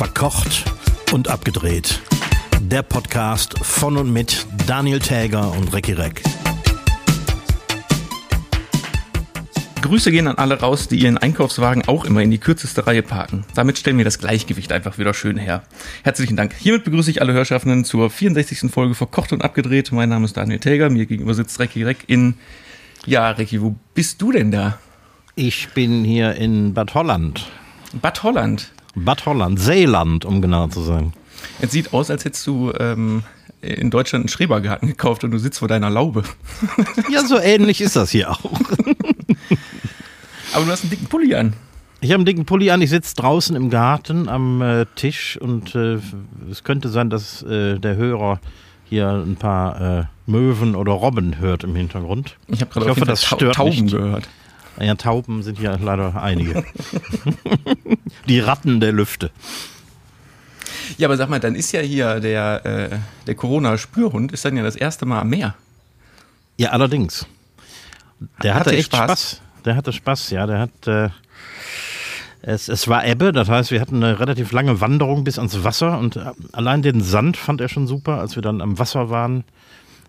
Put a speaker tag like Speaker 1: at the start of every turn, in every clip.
Speaker 1: Verkocht und abgedreht. Der Podcast von und mit Daniel Täger und Recki Reck.
Speaker 2: Grüße gehen an alle raus, die ihren Einkaufswagen auch immer in die kürzeste Reihe parken. Damit stellen wir das Gleichgewicht einfach wieder schön her. Herzlichen Dank. Hiermit begrüße ich alle Hörschaffenden zur 64. Folge Verkocht und Abgedreht. Mein Name ist Daniel Täger, mir gegenüber sitzt Recki Reck in... Ja, Recki, wo bist du denn da?
Speaker 1: Ich bin hier in Bad Holland.
Speaker 2: Bad Holland.
Speaker 1: Bad Holland, Seeland, um genau zu sein.
Speaker 2: Es sieht aus, als hättest du ähm, in Deutschland einen Schrebergarten gekauft und du sitzt vor deiner Laube.
Speaker 1: Ja, so ähnlich ist das hier auch.
Speaker 2: Aber du hast einen dicken Pulli an.
Speaker 1: Ich habe einen dicken Pulli an, ich sitze draußen im Garten am äh, Tisch und äh, es könnte sein, dass äh, der Hörer hier ein paar äh, Möwen oder Robben hört im Hintergrund.
Speaker 2: Ich habe gerade Fall
Speaker 1: das
Speaker 2: Tau-
Speaker 1: stört
Speaker 2: Tauben
Speaker 1: nicht.
Speaker 2: gehört.
Speaker 1: Ja, Tauben sind hier leider einige. Die Ratten der Lüfte.
Speaker 2: Ja, aber sag mal, dann ist ja hier der, äh, der Corona-Spürhund, ist dann ja das erste Mal am Meer.
Speaker 1: Ja, allerdings. Der
Speaker 2: Hat
Speaker 1: hatte
Speaker 2: der
Speaker 1: echt
Speaker 2: Spaß?
Speaker 1: Spaß? Der hatte Spaß, ja. Der hat. Äh, es, es war Ebbe, das heißt, wir hatten eine relativ lange Wanderung bis ans Wasser und äh, allein den Sand fand er schon super. Als wir dann am Wasser waren,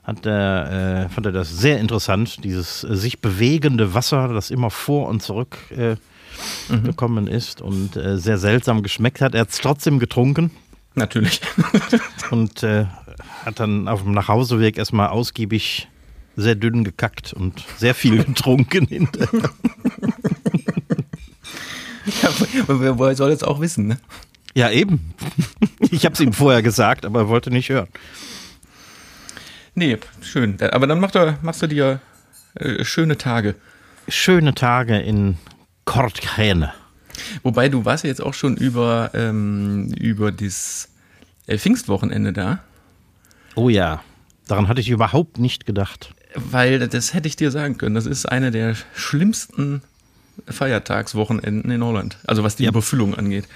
Speaker 1: hat er, äh, fand er das sehr interessant, dieses äh, sich bewegende Wasser, das immer vor und zurück äh, gekommen ist und äh, sehr seltsam geschmeckt hat. Er hat es trotzdem getrunken
Speaker 2: Natürlich.
Speaker 1: und äh, hat dann auf dem Nachhauseweg erstmal ausgiebig sehr dünn gekackt und sehr viel getrunken hinterher.
Speaker 2: ja, wo- woher soll jetzt auch wissen, ne?
Speaker 1: Ja, eben. Ich habe es ihm vorher gesagt, aber er wollte nicht hören.
Speaker 2: Nee, schön. Aber dann mach doch, machst du dir äh, schöne Tage.
Speaker 1: Schöne Tage in Kortkräne.
Speaker 2: Wobei du warst ja jetzt auch schon über, ähm, über das äh, Pfingstwochenende da.
Speaker 1: Oh ja, daran hatte ich überhaupt nicht gedacht.
Speaker 2: Weil das hätte ich dir sagen können. Das ist eine der schlimmsten Feiertagswochenenden in Holland. Also was die
Speaker 1: Ja.
Speaker 2: Überfüllung angeht.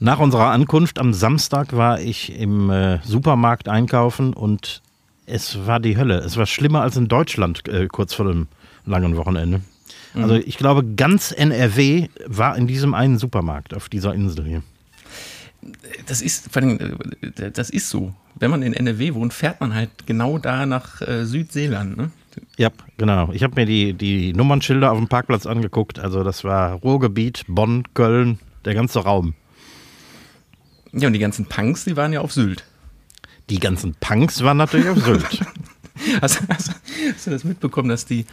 Speaker 1: Nach unserer Ankunft am Samstag war ich im äh, Supermarkt einkaufen und es war die Hölle. Es war schlimmer als in Deutschland äh, kurz vor dem langen Wochenende. Also ich glaube, ganz NRW war in diesem einen Supermarkt auf dieser Insel hier.
Speaker 2: Das ist, vor allem, äh, das ist so. Wenn man in NRW wohnt, fährt man halt genau da nach äh, Südseeland. Ne?
Speaker 1: Ja, genau. Ich habe mir die, die Nummernschilder auf dem Parkplatz angeguckt. Also das war Ruhrgebiet, Bonn, Köln, der ganze Raum.
Speaker 2: Ja, und die ganzen Punks, die waren ja auf Sylt.
Speaker 1: Die ganzen Punks waren natürlich auf Sylt.
Speaker 2: Hast, hast, hast du das mitbekommen, dass die,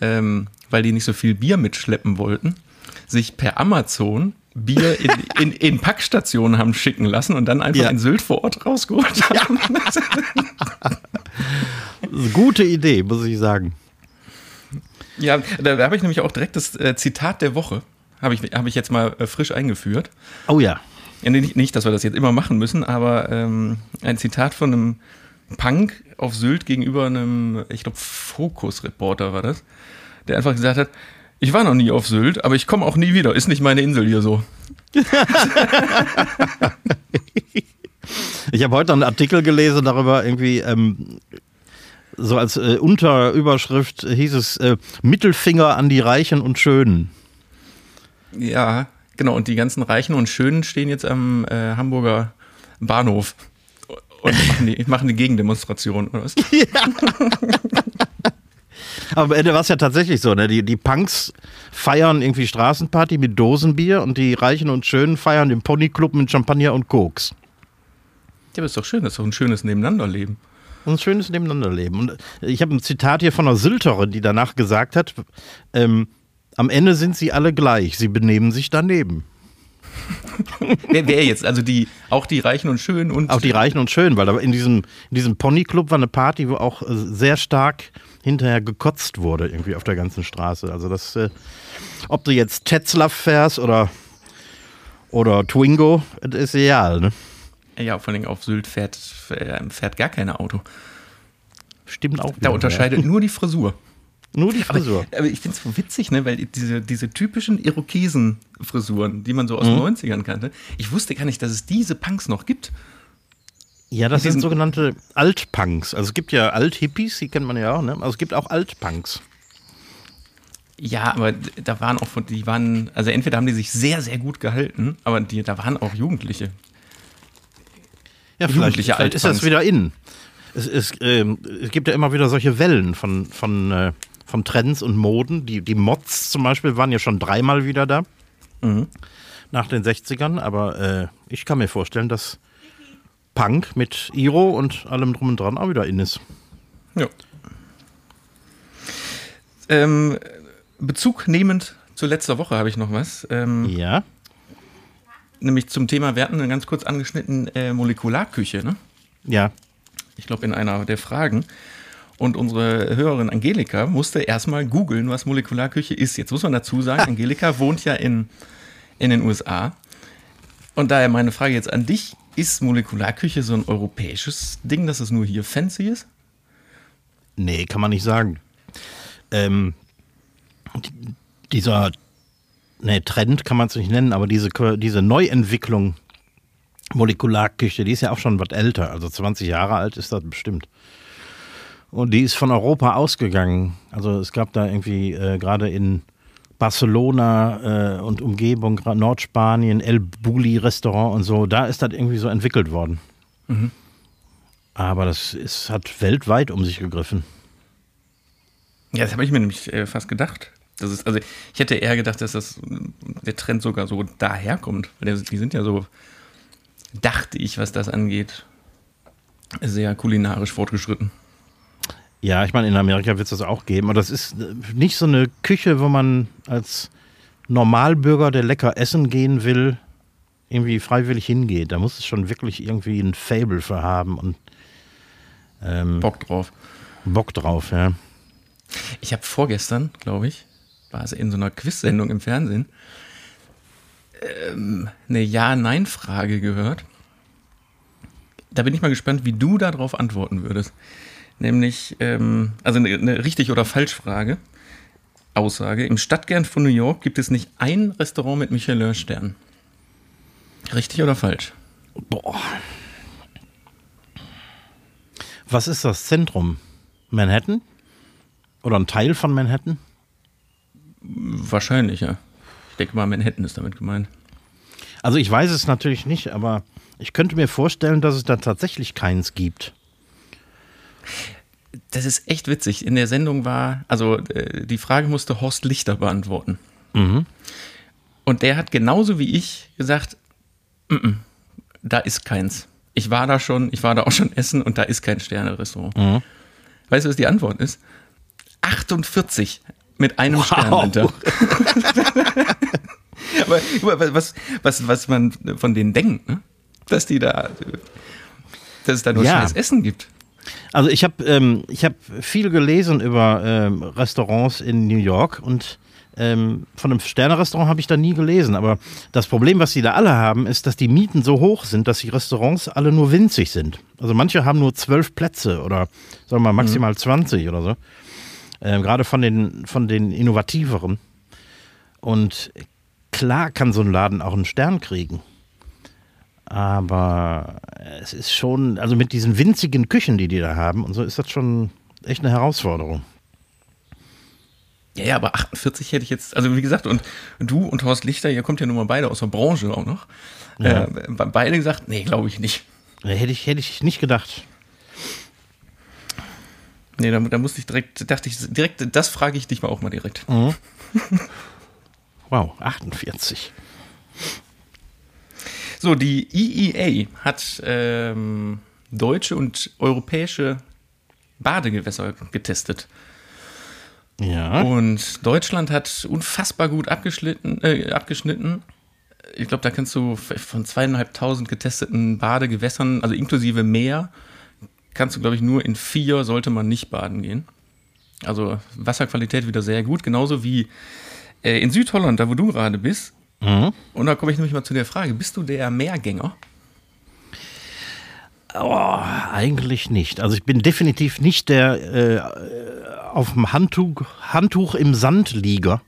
Speaker 2: ähm, weil die nicht so viel Bier mitschleppen wollten, sich per Amazon Bier in, in, in Packstationen haben schicken lassen und dann einfach
Speaker 1: Ja.
Speaker 2: in Sylt vor Ort rausgeholt haben?
Speaker 1: Gute Idee, muss ich sagen.
Speaker 2: Ja, da, da habe ich nämlich auch direkt das äh, Zitat der Woche, habe ich, hab ich jetzt mal äh, frisch eingeführt.
Speaker 1: Oh ja.
Speaker 2: Ja, nicht, nicht, dass wir das jetzt immer machen müssen, aber ähm, ein Zitat von einem Punk auf Sylt gegenüber einem, ich glaube, Fokus-Reporter war das, der einfach gesagt hat, ich war noch nie auf Sylt, aber ich komme auch nie wieder. Ist nicht meine Insel hier so.
Speaker 1: Ich habe heute einen Artikel gelesen darüber, irgendwie, ähm, so als äh, Unterüberschrift hieß es äh, Mittelfinger an die Reichen und Schönen.
Speaker 2: Ja, genau. Und die ganzen Reichen und Schönen stehen jetzt am äh, Hamburger Bahnhof und machen die, machen die Gegendemonstration. Oder was?
Speaker 1: Aber am Ende war es ja tatsächlich so, ne? Die, die Punks feiern irgendwie Straßenparty mit Dosenbier und die Reichen und Schönen feiern den Ponyclub mit Champagner und Koks.
Speaker 2: Ja, aber ist doch schön. Das ist doch ein schönes Nebeneinanderleben.
Speaker 1: Ein schönes Nebeneinanderleben. Und ich habe ein Zitat hier von einer Sylterin, die danach gesagt hat, ähm, am Ende sind sie alle gleich, sie benehmen sich daneben.
Speaker 2: Wer, wer jetzt? Also die, auch die Reichen und Schönen und
Speaker 1: Auch die Reichen und Schönen, weil in diesem, in diesem Ponyclub war eine Party, wo auch äh, sehr stark hinterher gekotzt wurde, irgendwie auf der ganzen Straße. Also das, äh, ob du jetzt Tetzlaff fährst oder, oder Twingo, das ist egal, ne?
Speaker 2: Ja, vor allem auf Sylt fährt, äh, fährt gar kein Auto.
Speaker 1: Stimmt auch.
Speaker 2: Da unterscheidet nur die Frisur.
Speaker 1: Nur die Frisur.
Speaker 2: Aber, aber ich finde es so witzig, ne, weil diese, diese typischen Irokesen-Frisuren, die man so aus
Speaker 1: Mhm.
Speaker 2: den 90ern kannte, ich wusste gar nicht, dass es diese Punks noch gibt.
Speaker 1: Ja, das sind sogenannte Altpunks. Also es gibt ja Alt-Hippies, die kennt man ja auch, ne? Also es gibt auch Altpunks.
Speaker 2: Ja, aber da waren auch, die waren, also entweder haben die sich sehr, sehr gut gehalten, aber die, da waren auch Jugendliche.
Speaker 1: Ja, vielleicht, vielleicht ist das wieder in. Es, es, äh, es, gibt ja immer wieder solche Wellen von, von, äh, von Trends und Moden. Die, die Mods zum Beispiel waren ja schon dreimal wieder da. Mhm. Nach den 60ern. Aber äh, ich kann mir vorstellen, dass Punk mit Iro und allem drum und dran auch wieder in ist.
Speaker 2: Ja. Ähm, Bezug nehmend zu letzter Woche habe ich noch was.
Speaker 1: Ähm, ja.
Speaker 2: Nämlich zum Thema, wir hatten ganz kurz angeschnitten, äh, Molekularküche, ne?
Speaker 1: Ja.
Speaker 2: Ich glaube, in einer der Fragen. Und unsere Hörerin Angelika musste erstmal googeln, was Molekularküche ist. Jetzt muss man dazu sagen, Angelika wohnt ja in, in den USA. Und daher meine Frage jetzt an dich: Ist Molekularküche so ein europäisches Ding, dass es nur hier fancy ist?
Speaker 1: Nee, kann man nicht sagen. Ähm, dieser nee, Trend kann man es nicht nennen, aber diese, diese Neuentwicklung Molekularküche, die ist ja auch schon was älter, also 20 Jahre alt ist das bestimmt. Und die ist von Europa ausgegangen. Also es gab da irgendwie äh, gerade in Barcelona äh, und Umgebung, Nordspanien, El Bulli Restaurant und so, da ist das irgendwie so entwickelt worden. Mhm. Aber das ist, hat weltweit um sich gegriffen.
Speaker 2: Ja, das habe ich mir nämlich äh, fast gedacht. Das ist, also ich hätte eher gedacht, dass das der Trend sogar so daherkommt. Weil die sind ja so, dachte ich, was das angeht, sehr kulinarisch fortgeschritten.
Speaker 1: Ja, ich meine, in Amerika wird es das auch geben. Aber das ist nicht so eine Küche, wo man als Normalbürger, der lecker essen gehen will, irgendwie freiwillig hingeht. Da muss es schon wirklich irgendwie ein Fable für haben und
Speaker 2: ähm, Bock drauf.
Speaker 1: Bock drauf, ja.
Speaker 2: Ich habe vorgestern, glaube ich, war es in so einer Quiz-Sendung im Fernsehen, ähm, eine Ja-Nein-Frage gehört. Da bin ich mal gespannt, wie du darauf antworten würdest. Nämlich, ähm, also eine, eine richtig oder falsch Frage. Aussage. Im Stadtkern von New York gibt es nicht ein Restaurant mit Michelin-Stern. Richtig oder falsch?
Speaker 1: Boah. Was ist das Zentrum? Manhattan? Oder ein Teil von Manhattan?
Speaker 2: Wahrscheinlich, ja. Ich denke mal, Manhattan ist damit gemeint.
Speaker 1: Also ich weiß es natürlich nicht, aber ich könnte mir vorstellen, dass es da tatsächlich keins gibt.
Speaker 2: Das ist echt witzig. In der Sendung war, also äh, die Frage musste Horst Lichter beantworten. Mhm. Und der hat genauso wie ich gesagt, M -m, da ist keins. Ich war da schon, ich war da auch schon essen und da ist kein Sterne-Restaurant. Mhm. Weißt du, was die Antwort ist? 48 mit einem wow. Stern hinter. Aber was, was, was man von denen denkt, ne? dass die da, dass es da nur ja. scheiß Essen gibt.
Speaker 1: Also ich habe ähm, hab viel gelesen über ähm, Restaurants in New York und ähm, von einem Sterne-Restaurant habe ich da nie gelesen. Aber das Problem, was sie da alle haben, ist, dass die Mieten so hoch sind, dass die Restaurants alle nur winzig sind. Also manche haben nur zwölf Plätze oder sagen wir mal maximal mhm. 20 oder so. Ähm, gerade von den, von den innovativeren. Und klar kann so ein Laden auch einen Stern kriegen. Aber es ist schon, also mit diesen winzigen Küchen, die die da haben, und so ist das schon echt eine Herausforderung.
Speaker 2: Ja, ja, aber 48 hätte ich jetzt, also wie gesagt, und du und Horst Lichter, ihr kommt ja nun mal beide aus der Branche auch noch. Ja. Äh, beide gesagt, nee, glaube ich nicht.
Speaker 1: Hätte ich, hätte ich nicht gedacht.
Speaker 2: Nee, da, da musste ich direkt, dachte ich, direkt, das frage ich dich mal auch mal direkt. Mhm.
Speaker 1: wow, 48.
Speaker 2: So, die IEA hat ähm, deutsche und europäische Badegewässer getestet.
Speaker 1: Ja.
Speaker 2: Und Deutschland hat unfassbar gut abgeschnitten. Äh, abgeschnitten. Ich glaube, da kannst du von zweieinhalbtausend getesteten Badegewässern, also inklusive Meer, kannst du, glaube ich, nur in vier sollte man nicht baden gehen. Also Wasserqualität wieder sehr gut, genauso wie äh, in Südholland, da wo du gerade bist. Mhm. Und da komme ich nämlich mal zu der Frage: Bist du der Meergänger?
Speaker 1: Oh, eigentlich nicht. Also ich bin definitiv nicht der äh, auf dem Handtuch, Handtuch im Sand Lieger.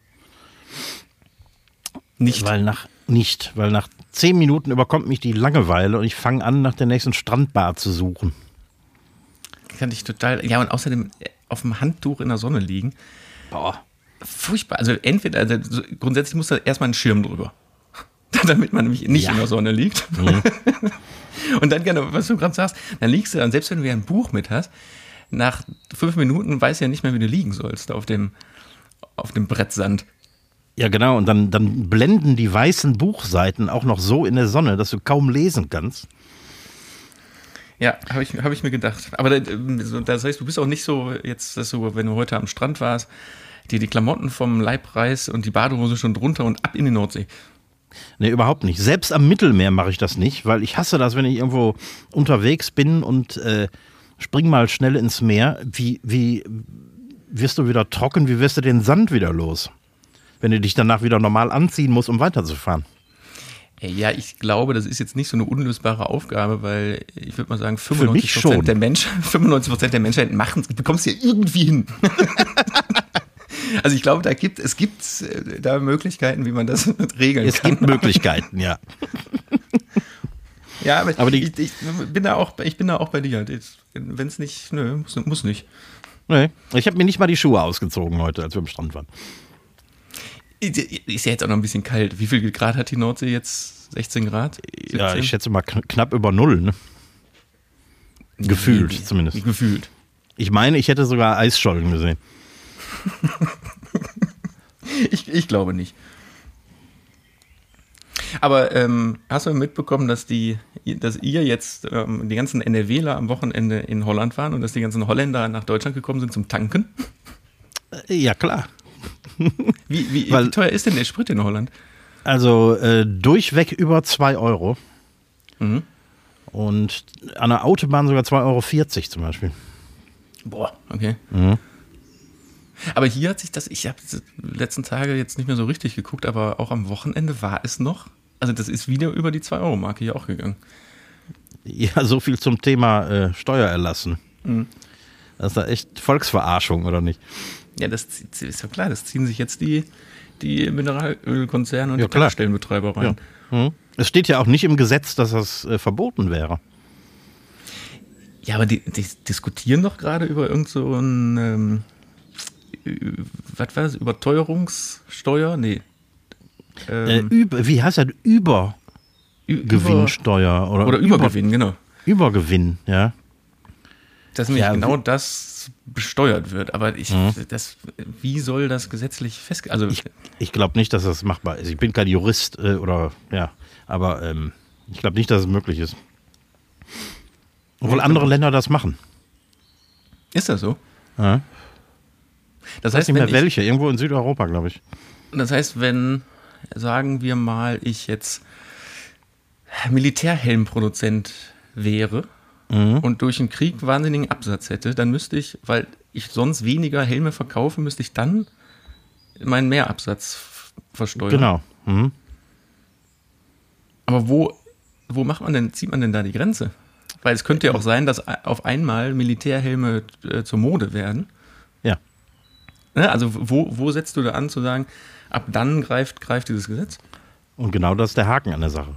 Speaker 1: Nicht. Weil nach, nicht, weil nach zehn Minuten überkommt mich die Langeweile und ich fange an, nach der nächsten Strandbar zu suchen.
Speaker 2: Kann ich total. Ja, und außerdem äh, auf dem Handtuch in der Sonne liegen.
Speaker 1: Boah.
Speaker 2: Furchtbar. Also entweder, also grundsätzlich muss da erstmal ein Schirm drüber. Damit man nämlich nicht
Speaker 1: Ja.
Speaker 2: in der Sonne liegt. und dann, genau, was du gerade sagst, dann liegst du, und selbst wenn du ja ein Buch mit hast, nach fünf Minuten weißt du ja nicht mehr, wie du liegen sollst auf dem, auf dem Brett Sand.
Speaker 1: Ja, genau. Und dann, dann blenden die weißen Buchseiten auch noch so in der Sonne, dass du kaum lesen kannst.
Speaker 2: Ja, habe ich, hab ich mir gedacht. Aber da- so, das heißt, du bist auch nicht so jetzt, dass du, wenn du heute am Strand warst, dir die Klamotten vom Leib reißt und die Badehose schon drunter und ab in die Nordsee.
Speaker 1: Nee, überhaupt nicht. Selbst am Mittelmeer mache ich das nicht, weil ich hasse das, wenn ich irgendwo unterwegs bin und äh, spring mal schnell ins Meer. Wie, wie wirst du wieder trocken? Wie wirst du den Sand wieder los? Wenn du dich danach wieder normal anziehen musst, um weiterzufahren.
Speaker 2: Ja, ich glaube, das ist jetzt nicht so eine unlösbare Aufgabe, weil ich würde mal sagen,
Speaker 1: mich
Speaker 2: 95
Speaker 1: schon.
Speaker 2: Prozent der Menschen, 95 Prozent der Menschheit machen es, bekommst du ja irgendwie hin. also ich glaube, da gibt es gibt äh, da Möglichkeiten, wie man das regeln
Speaker 1: Es
Speaker 2: kann.
Speaker 1: gibt Möglichkeiten, ja.
Speaker 2: ja, aber,
Speaker 1: Aber
Speaker 2: ich, ich bin da auch, ich bin da auch bei dir. Wenn es nicht, nö, muss, muss nicht.
Speaker 1: Nee, ich habe mir nicht mal die Schuhe ausgezogen heute, als wir am Strand waren.
Speaker 2: Ist ja jetzt auch noch ein bisschen kalt. Wie viel Grad hat die Nordsee jetzt? 16 Grad?
Speaker 1: Ja,
Speaker 2: 17?
Speaker 1: ich schätze mal kn knapp über Null, ne? Gefühlt
Speaker 2: Nee,
Speaker 1: zumindest.
Speaker 2: Gefühlt.
Speaker 1: Ich meine, ich hätte sogar Eisschollen gesehen.
Speaker 2: Ich, ich glaube nicht. Aber ähm, hast du mitbekommen, dass die, dass ihr jetzt ähm, die ganzen NRWler am Wochenende in Holland waren und dass die ganzen Holländer nach Deutschland gekommen sind zum Tanken?
Speaker 1: Äh, Ja, klar.
Speaker 2: Wie, wie,
Speaker 1: Weil-
Speaker 2: wie teuer ist denn der Sprit in Holland?
Speaker 1: Also äh, durchweg über 2 Euro.
Speaker 2: Mhm.
Speaker 1: Und an der Autobahn sogar 2,40 Euro zum Beispiel.
Speaker 2: Boah, okay. Aber hier hat sich das, ich habe die letzten Tage jetzt nicht mehr so richtig geguckt, aber auch am Wochenende war es noch. Also das ist wieder über die 2-Euro-Marke hier auch gegangen.
Speaker 1: Ja, so viel zum Thema äh, Steuererlassen.
Speaker 2: Mhm.
Speaker 1: Das ist da echt Volksverarschung, oder nicht?
Speaker 2: Ja, das ist ja klar, das ziehen sich jetzt die, die Mineralölkonzerne und
Speaker 1: Ja,
Speaker 2: die. Tankstellenbetreiber rein.
Speaker 1: Hm? Es steht ja auch nicht im Gesetz, dass das äh, verboten wäre.
Speaker 2: Ja, aber die, die diskutieren doch gerade über irgend so ähm, was war das, Überteuerungssteuer? Nee.
Speaker 1: Äh,
Speaker 2: Ähm,
Speaker 1: über, wie heißt das? Über Gewinnsteuer oder,
Speaker 2: Oder Übergewinn, genau.
Speaker 1: Über, Übergewinn, ja.
Speaker 2: Dass nämlich
Speaker 1: Ja,
Speaker 2: genau das besteuert wird. Aber ich, das, wie soll das gesetzlich festge... Also,
Speaker 1: Ich, ich glaube nicht, dass das machbar ist. Ich bin kein Jurist äh, oder ja, aber ähm, ich glaube nicht, dass es möglich ist. Obwohl andere Länder das machen.
Speaker 2: ist das so?
Speaker 1: Ja.
Speaker 2: Das
Speaker 1: Ich weiß
Speaker 2: heißt,
Speaker 1: nicht
Speaker 2: wenn
Speaker 1: mehr
Speaker 2: ich,
Speaker 1: welche, irgendwo in Südeuropa, glaube ich.
Speaker 2: das heißt, wenn, sagen wir mal, ich jetzt Militärhelmproduzent wäre
Speaker 1: Mhm.
Speaker 2: und durch einen Krieg wahnsinnigen Absatz hätte, dann müsste ich, weil ich sonst weniger Helme verkaufe, müsste ich dann meinen Mehrabsatz versteuern.
Speaker 1: Genau. Mhm.
Speaker 2: Aber wo, wo macht man denn, zieht man denn da die Grenze? Weil es könnte ja auch sein, dass auf einmal Militärhelme äh, zur Mode werden. Ne? Also wo, wo setzt du da an zu sagen, ab dann greift, greift dieses Gesetz?
Speaker 1: Und genau das ist der Haken an der Sache.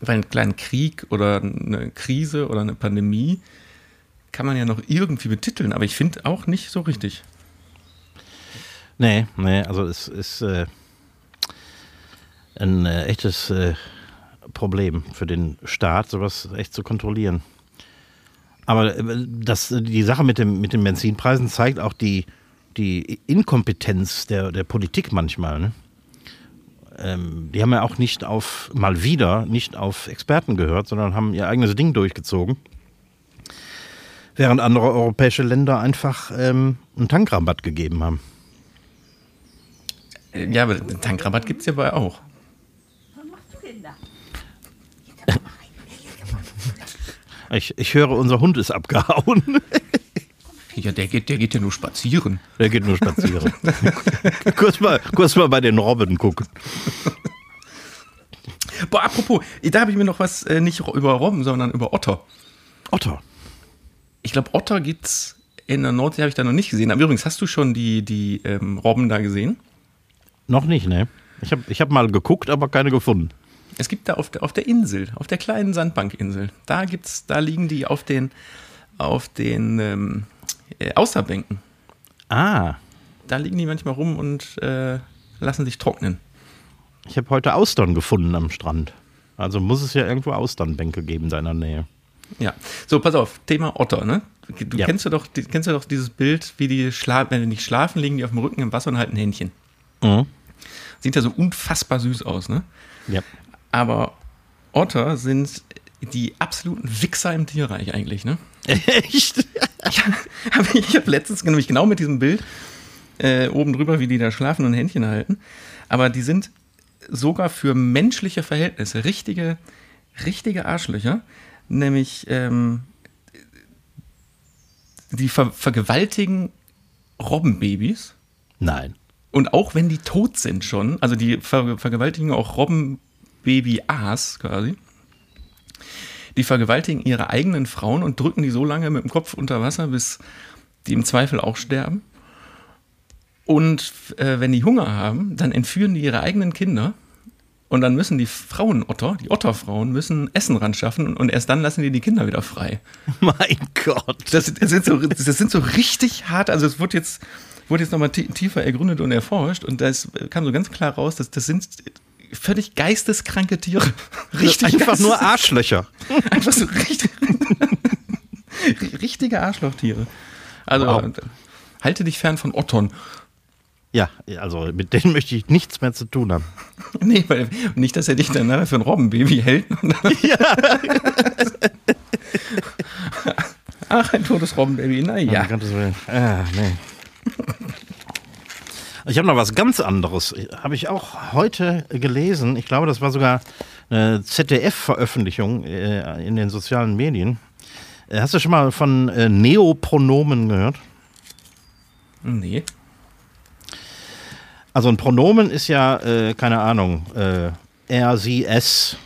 Speaker 2: Weil einen kleinen Krieg oder eine Krise oder eine Pandemie kann man ja noch irgendwie betiteln, aber ich finde auch nicht so richtig.
Speaker 1: Nee, nee, also es ist äh, ein äh, echtes äh, Problem für den Staat, sowas echt zu kontrollieren. Aber äh, das, die Sache mit, dem, mit den Benzinpreisen zeigt auch die, die Inkompetenz der, der Politik manchmal. Ne? Ähm, die haben ja auch nicht auf, mal wieder, nicht auf Experten gehört, sondern haben ihr eigenes Ding durchgezogen. Während andere europäische Länder einfach ähm, einen Tankrabatt gegeben haben.
Speaker 2: Äh, Ja, aber Tankrabatt gibt es ja bei auch.
Speaker 3: Was machst du denn da?
Speaker 1: Ich, ich höre, unser Hund ist abgehauen.
Speaker 2: Ja, der geht, der geht ja nur spazieren.
Speaker 1: Der geht nur spazieren. kurz, mal, kurz mal bei den Robben gucken.
Speaker 2: Boah, apropos, da habe ich mir noch was äh, nicht über Robben, sondern über Otter.
Speaker 1: Otter.
Speaker 2: Ich glaube, Otter gibt's in der Nordsee, habe ich da noch nicht gesehen. Aber übrigens, hast du schon die, die ähm, Robben da gesehen?
Speaker 1: Noch nicht, ne? Ich habe ich hab mal geguckt, aber keine gefunden.
Speaker 2: Es gibt da auf der, auf der Insel, auf der kleinen Sandbankinsel, da gibt's, da liegen die auf den, auf den ähm, äh, Außerbänken.
Speaker 1: Ah,
Speaker 2: Da liegen die manchmal rum und äh, lassen sich trocknen.
Speaker 1: ich habe heute Austern gefunden am Strand. Also muss es ja irgendwo Austernbänke geben da in der Nähe.
Speaker 2: Ja. So, pass auf, Thema Otter, ne? Du
Speaker 1: Ja.
Speaker 2: kennst du doch, kennst du doch dieses Bild, wie die schlafen, wenn die nicht schlafen, liegen die auf dem Rücken im Wasser und halten Händchen.
Speaker 1: Mhm.
Speaker 2: Sieht ja so unfassbar süß aus, ne?
Speaker 1: Ja.
Speaker 2: Aber Otter sind die absoluten Wichser im Tierreich eigentlich, ne?
Speaker 1: Echt?
Speaker 2: Ich habe hab letztens nämlich genau mit diesem Bild äh, oben drüber, wie die da schlafen und Händchen halten. Aber die sind sogar für menschliche Verhältnisse richtige, richtige Arschlöcher. Nämlich, ähm, die ver vergewaltigen Robbenbabys.
Speaker 1: Nein.
Speaker 2: Und auch wenn die tot sind schon, also die ver vergewaltigen auch Robbenbaby-Aas quasi. Die vergewaltigen ihre eigenen Frauen und drücken die so lange mit dem Kopf unter Wasser, bis die im Zweifel auch sterben. Und äh, wenn die Hunger haben, dann entführen die ihre eigenen Kinder. Und dann müssen die Frauenotter, die Otterfrauen, müssen Essen ran schaffen und erst dann lassen die die Kinder wieder frei.
Speaker 1: Mein Gott.
Speaker 2: Das, das, sind so, das sind so richtig hart, also es wurde jetzt, wurde jetzt nochmal tiefer ergründet und erforscht und da kam so ganz klar raus, dass das sind völlig geisteskranke Tiere. Richtig
Speaker 1: Einfach
Speaker 2: geistes-
Speaker 1: nur Arschlöcher.
Speaker 2: Einfach so richtig, richtige Arschlochtiere. Also
Speaker 1: Wow.
Speaker 2: halte dich fern von Ottern.
Speaker 1: Ja, also mit denen möchte ich nichts mehr zu tun haben.
Speaker 2: Nee, weil nicht, dass er dich dann nachher für ein Robbenbaby hält. Ach, ein totes Robbenbaby, naja.
Speaker 1: Ah, nee. Ich habe noch was ganz anderes. Habe ich auch heute gelesen. Ich glaube, das war sogar eine ZDF-Veröffentlichung äh, in den sozialen Medien. Äh, Hast du schon mal von äh, Neopronomen gehört?
Speaker 2: Nee.
Speaker 1: Also ein Pronomen ist ja, äh, keine Ahnung, äh, er, sie, es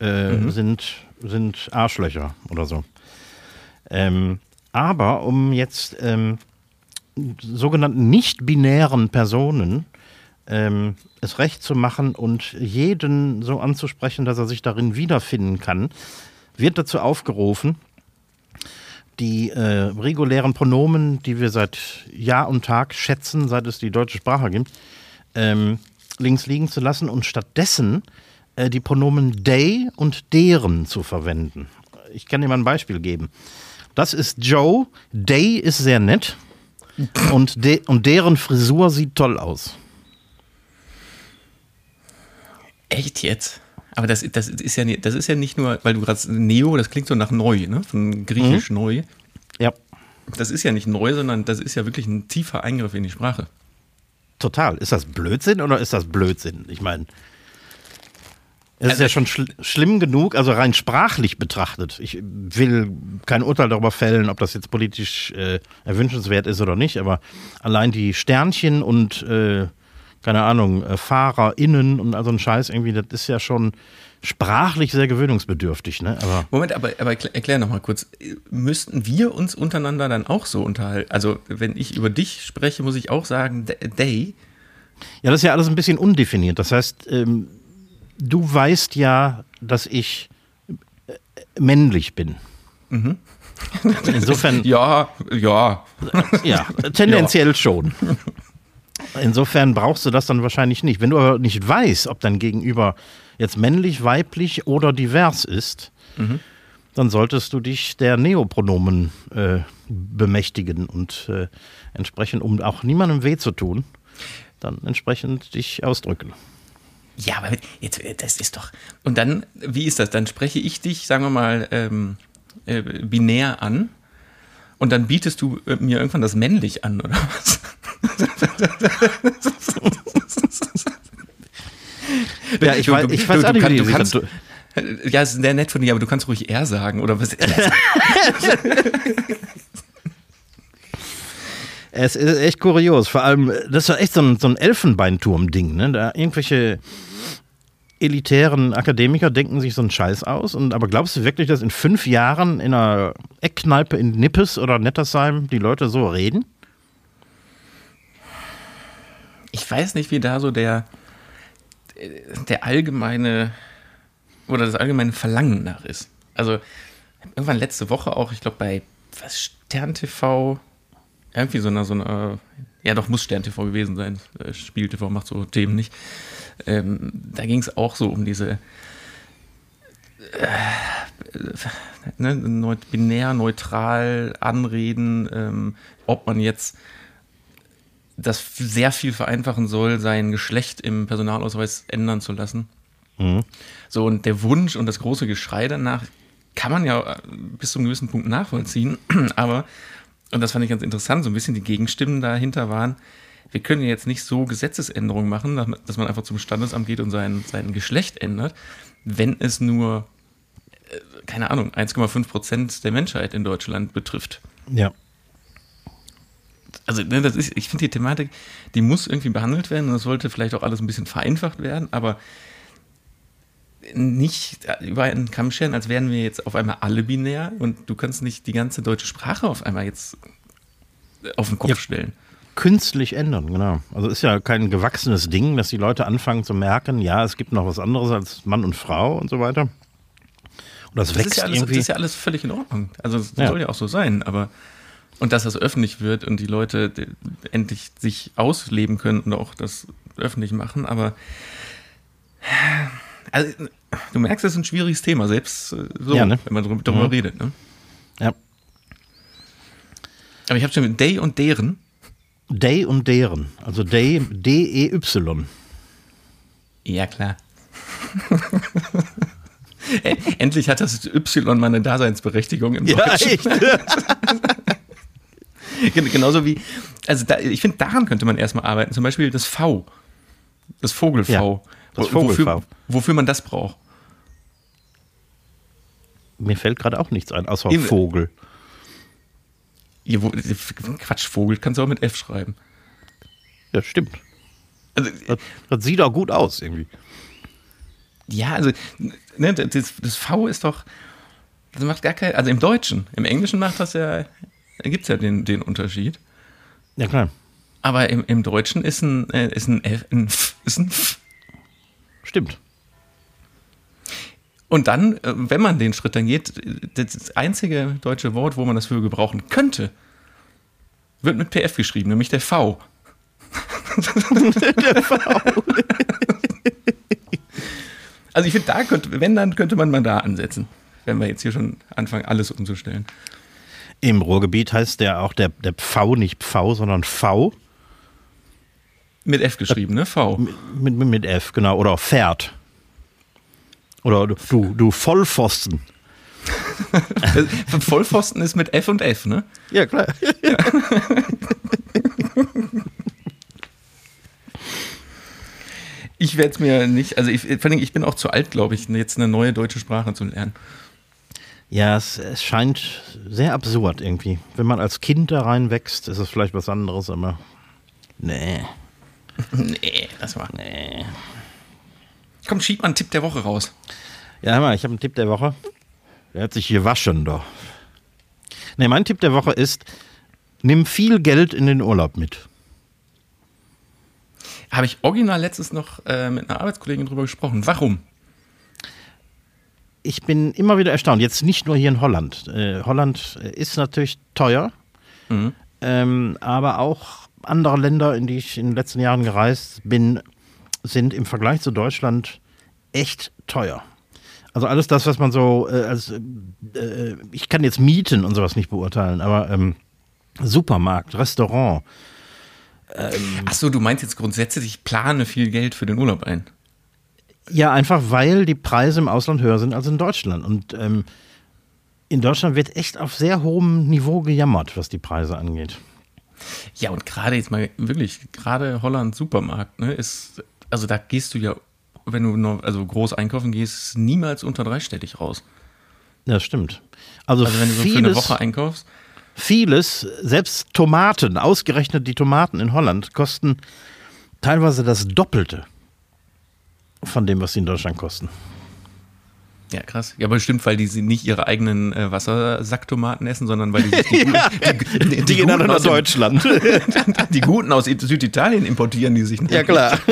Speaker 1: äh, sind, sind Arschlöcher oder so. Ähm, aber um jetzt ähm, sogenannten nicht-binären Personen ähm, es recht zu machen und jeden so anzusprechen, dass er sich darin wiederfinden kann, wird dazu aufgerufen, die äh, regulären Pronomen, die wir seit Jahr und Tag schätzen, seit es die deutsche Sprache gibt, ähm, links liegen zu lassen und stattdessen äh, die Pronomen they und deren zu verwenden. Ich kann dir mal ein Beispiel geben. Das ist Joe, they ist sehr nett und, de und deren Frisur sieht toll aus.
Speaker 2: Echt jetzt? Aber das, das, ist ja, nicht- das ist ja nicht nur, weil du gerade Neo, das klingt so nach neu, ne? Von griechisch neu.
Speaker 1: Ja,
Speaker 2: Das ist ja nicht neu, sondern das ist ja wirklich ein tiefer Eingriff in die Sprache.
Speaker 1: total. Ist das Blödsinn oder ist das Blödsinn? Ich meine, es ist
Speaker 2: Also-
Speaker 1: ja schon schl schlimm genug, also rein sprachlich betrachtet. Ich will kein Urteil darüber fällen, ob das jetzt politisch äh, erwünschenswert ist oder nicht, aber allein die Sternchen und, äh, keine Ahnung, äh, FahrerInnen und all so ein Scheiß irgendwie, das ist ja schon sprachlich sehr gewöhnungsbedürftig, ne? Aber
Speaker 2: Moment, aber, aber erklär, erklär noch mal kurz. Müssten wir uns untereinander dann auch so unterhalten? Also, wenn ich über dich spreche, muss ich auch sagen, th- they.
Speaker 1: Ja, das ist ja alles ein bisschen undefiniert. Das heißt, ähm, du weißt ja, dass ich äh, männlich bin. Insofern,
Speaker 2: Ja, ja.
Speaker 1: ja, tendenziell schon. Insofern brauchst du das dann wahrscheinlich nicht. Wenn du aber nicht weißt, ob dein Gegenüber jetzt männlich, weiblich oder divers ist, dann solltest du dich der Neopronomen äh, bemächtigen und äh, entsprechend, um auch niemandem weh zu tun, dann entsprechend dich ausdrücken.
Speaker 2: Ja, aber jetzt, das ist doch. Und dann, wie ist das? Dann spreche ich dich, sagen wir mal, ähm, äh, binär an. Und dann bietest du äh, mir irgendwann das männlich an, oder was?
Speaker 1: Ja, ich weiß,
Speaker 2: du-
Speaker 1: ich weiß
Speaker 2: du-
Speaker 1: auch
Speaker 2: du
Speaker 1: nicht,
Speaker 2: kann- du kannst-
Speaker 1: du-
Speaker 2: Ja, es ist sehr nett von dir, aber du kannst ruhig er sagen, oder was?
Speaker 1: Es ist echt kurios. Vor allem, das war echt so ein, so ein Elfenbeinturm-Ding. Ne? Da irgendwelche elitären Akademiker denken sich so einen Scheiß aus. Und, aber glaubst du wirklich, dass in fünf Jahren in einer Eckkneipe in Nippes oder Nettersheim die Leute so reden?
Speaker 2: Ich weiß nicht, wie da so der, der allgemeine oder das allgemeine Verlangen nach ist. Also irgendwann letzte Woche auch, ich glaube bei was Stern TV irgendwie so eine, so eine, ja doch, muss Stern-TV gewesen sein. Äh, Spiel-TV macht so Themen nicht. Ähm, da ging es auch so um diese äh, ne, binär, neutral anreden, ähm, ob man jetzt das sehr viel vereinfachen soll, sein Geschlecht im Personalausweis ändern zu lassen. Mhm. So, und der Wunsch und das große Geschrei danach kann man ja bis zu einem gewissen Punkt nachvollziehen, aber und das fand ich ganz interessant, so ein bisschen die Gegenstimmen dahinter waren, wir können ja jetzt nicht so Gesetzesänderungen machen, dass man einfach zum Standesamt geht und sein, sein Geschlecht ändert, wenn es nur, äh, keine Ahnung, 1,5 Prozent der Menschheit in Deutschland betrifft.
Speaker 1: Ja.
Speaker 2: Also, ne, das ist, ich finde die Thematik, die muss irgendwie behandelt werden und das sollte vielleicht auch alles ein bisschen vereinfacht werden, aber nicht über einen Kamm scheren, als wären wir jetzt auf einmal alle binär und du kannst nicht die ganze deutsche Sprache auf einmal jetzt auf den Kopf ja, stellen.
Speaker 1: Künstlich ändern, genau. Also ist ja kein gewachsenes Ding, dass die Leute anfangen zu merken, ja, es gibt noch was anderes als Mann und Frau und so weiter. Und das, das wächst
Speaker 2: ist ja alles,
Speaker 1: irgendwie.
Speaker 2: Das ist ja alles völlig in Ordnung. Also es ja. soll ja auch so sein, aber und dass das öffentlich wird und die Leute endlich sich ausleben können und auch das öffentlich machen, aber also, du merkst, das ist ein schwieriges Thema, selbst äh, so, ja, ne? wenn man darüber mhm. redet. Ne?
Speaker 1: Ja.
Speaker 2: Aber ich habe schon mit Day und deren.
Speaker 1: Day und deren. Also Day, D-E-Y.
Speaker 2: Ja, klar. Endlich hat das Y mal eine Daseinsberechtigung im ja, Deutschen. Echt? Genauso wie, also da, ich finde, daran könnte man erstmal arbeiten. Zum Beispiel das V, das Vogel-V. Ja.
Speaker 1: Das.
Speaker 2: Wofür, wofür man das braucht.
Speaker 1: Mir fällt gerade auch nichts ein, außer Eben. Vogel.
Speaker 2: Ja, wo, Quatsch, Vogel kannst du auch mit F schreiben.
Speaker 1: Ja, stimmt. Also, das, das sieht auch gut aus, irgendwie.
Speaker 2: Ja, also ne, das, das, V ist doch, das macht gar keinen, also im Deutschen, im Englischen macht das ja, gibt es ja den, den Unterschied.
Speaker 1: Ja, klar.
Speaker 2: Aber im, im Deutschen ist ein, äh, ist ein F, ein F, ist ein F.
Speaker 1: Stimmt.
Speaker 2: Und dann, äh, wenn man den Schritt dann geht, das einzige deutsche Wort, wo man das für gebrauchen könnte, wird mit PF geschrieben, nämlich der V. der V. also ich finde, da könnte, wenn, dann könnte man mal da ansetzen, wenn wir jetzt hier schon anfangen, alles umzustellen.
Speaker 1: Im Ruhrgebiet heißt der auch der, der Pfau nicht Pfau, sondern V.
Speaker 2: Mit F geschrieben, ne? V.
Speaker 1: Mit, mit, mit F, genau. Oder Pferd. Oder du, du Vollpfosten.
Speaker 2: Vollpfosten ist mit F und F, ne?
Speaker 1: Ja, klar. Ja.
Speaker 2: ich werde es mir nicht, also ich, vor allem, ich bin auch zu alt, glaube ich, jetzt eine neue deutsche Sprache zu lernen.
Speaker 1: Ja, es, es, scheint sehr absurd irgendwie. Wenn man als Kind da reinwächst, ist es vielleicht was anderes, aber nee.
Speaker 2: Nee, das war. Nee. Komm, schieb mal einen Tipp der Woche raus.
Speaker 1: Ja, hör mal, ich habe einen Tipp der Woche. Der hat sich gewaschen, doch. Nee, mein Tipp der Woche ist, nimm viel Geld in den Urlaub mit.
Speaker 2: Habe ich original letztes noch äh, mit einer Arbeitskollegin drüber gesprochen. Warum?
Speaker 1: Ich bin immer wieder erstaunt. Jetzt nicht nur hier in Holland. Äh, Holland ist natürlich teuer, mhm. ähm, aber auch andere Länder, in die ich in den letzten Jahren gereist bin, sind im Vergleich zu Deutschland echt teuer. Also alles das, was man so, äh, als, äh, ich kann jetzt Mieten und sowas nicht beurteilen, aber ähm, Supermarkt, Restaurant.
Speaker 2: Ähm, Ach so, du meinst jetzt grundsätzlich, ich plane viel Geld für den Urlaub ein?
Speaker 1: Ja, einfach weil die Preise im Ausland höher sind als in Deutschland. Und ähm, in Deutschland wird echt auf sehr hohem Niveau gejammert, was die Preise angeht.
Speaker 2: Ja, und gerade jetzt mal wirklich, gerade Holland Supermarkt, ne, ist, also da gehst du ja, wenn du noch, also groß einkaufen gehst, niemals unter dreistellig raus.
Speaker 1: Ja, stimmt. Also,
Speaker 2: also wenn du so für eine Woche einkaufst.
Speaker 1: Vieles, selbst Tomaten, ausgerechnet die Tomaten in Holland, kosten teilweise das Doppelte von dem, was sie in Deutschland kosten.
Speaker 2: Ja, krass. Ja, aber bestimmt, weil die nicht ihre eigenen äh, Wassersacktomaten essen, sondern weil die sich die,
Speaker 1: ja, die, die, die gehen dann nach Deutschland.
Speaker 2: die guten aus Süditalien importieren die sich.
Speaker 1: Ja, klar.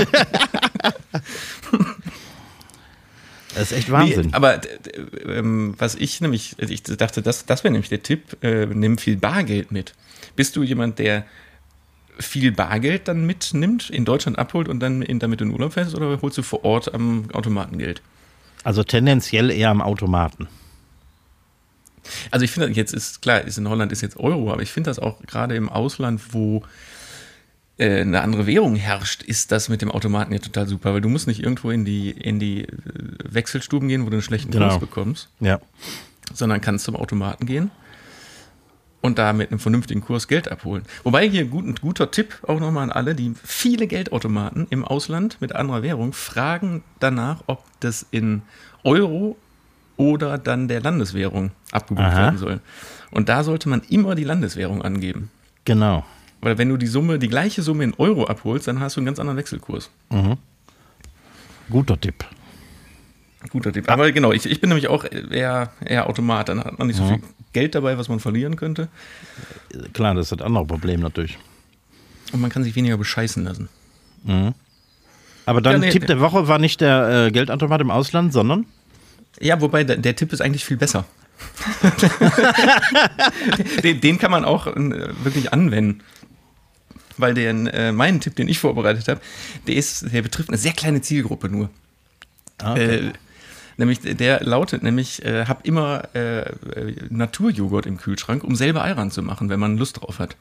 Speaker 1: Das ist echt Wahnsinn.
Speaker 2: Nee, aber ähm, was ich nämlich, ich dachte, das, das wäre nämlich der Tipp, äh, nimm viel Bargeld mit. Bist du jemand, der viel Bargeld dann mitnimmt, in Deutschland abholt und dann in, damit in Urlaub fährst oder holst du vor Ort am Automaten Geld?
Speaker 1: Also tendenziell eher am Automaten.
Speaker 2: Also ich finde, jetzt ist klar, ist in Holland ist jetzt Euro, aber ich finde das auch gerade im Ausland, wo äh, eine andere Währung herrscht, ist das mit dem Automaten ja total super, weil du musst nicht irgendwo in die, in die äh, Wechselstuben gehen, wo du einen schlechten
Speaker 1: Genau.
Speaker 2: Kurs bekommst,
Speaker 1: Ja.
Speaker 2: sondern kannst zum Automaten gehen und da mit einem vernünftigen Kurs Geld abholen. Wobei hier gut, ein guter Tipp auch nochmal an alle, die viele Geldautomaten im Ausland mit anderer Währung fragen danach, ob das in Euro oder dann der Landeswährung abgebucht
Speaker 1: Aha.
Speaker 2: werden soll. Und da sollte man immer die Landeswährung angeben.
Speaker 1: Genau.
Speaker 2: Weil wenn du die Summe, die gleiche Summe in Euro abholst, dann hast du einen ganz anderen Wechselkurs.
Speaker 1: Guter Tipp.
Speaker 2: Guter Tipp. Aber genau, ich, ich bin nämlich auch eher, eher Automat. Dann hat man nicht so viel Geld dabei, was man verlieren könnte.
Speaker 1: Klar, das ist das andere Problem natürlich.
Speaker 2: Und man kann sich weniger bescheißen lassen.
Speaker 1: Aber dein
Speaker 2: Ja, nee,
Speaker 1: Tipp der Woche war nicht der äh, Geldautomat im Ausland, sondern
Speaker 2: Ja, wobei der, der Tipp ist eigentlich viel besser. den, den kann man auch äh, wirklich anwenden. Weil den, äh, meinen Tipp, den ich vorbereitet habe, der, ist, der betrifft eine sehr kleine Zielgruppe nur.
Speaker 1: ah,
Speaker 2: Äh, nämlich der lautet nämlich, äh, hab immer äh, Naturjoghurt im Kühlschrank, um selber Ayran zu machen, wenn man Lust drauf hat.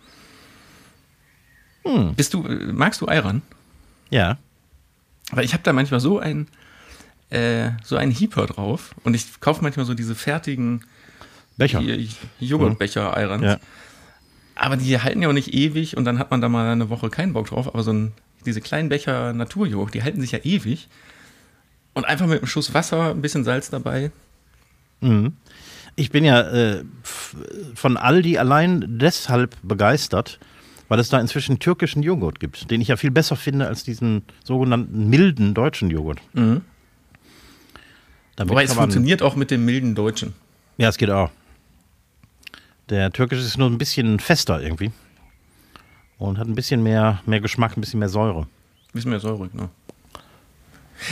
Speaker 2: Bist du, äh, magst du Ayran?
Speaker 1: ja.
Speaker 2: Weil ich habe da manchmal so ein äh, so einen Heeper drauf und ich kaufe manchmal so diese fertigen
Speaker 1: Becher.
Speaker 2: Joghurtbecher Ayrans.
Speaker 1: Ja.
Speaker 2: Aber die halten ja auch nicht ewig und dann hat man da mal eine Woche keinen Bock drauf. Aber so ein, diese kleinen Becher Naturjoghurt, die halten sich ja ewig. Und einfach mit einem Schuss Wasser, ein bisschen Salz dabei.
Speaker 1: Ich bin ja äh, von Aldi allein deshalb begeistert, weil es da inzwischen türkischen Joghurt gibt, den ich ja viel besser finde als diesen sogenannten milden deutschen Joghurt. Damit
Speaker 2: Wobei es funktioniert auch mit dem milden Deutschen.
Speaker 1: Ja, es geht auch. Der türkische ist nur ein bisschen fester irgendwie. Und hat ein bisschen mehr, mehr Geschmack, ein bisschen mehr Säure.
Speaker 2: Bisschen mehr säurig, ne?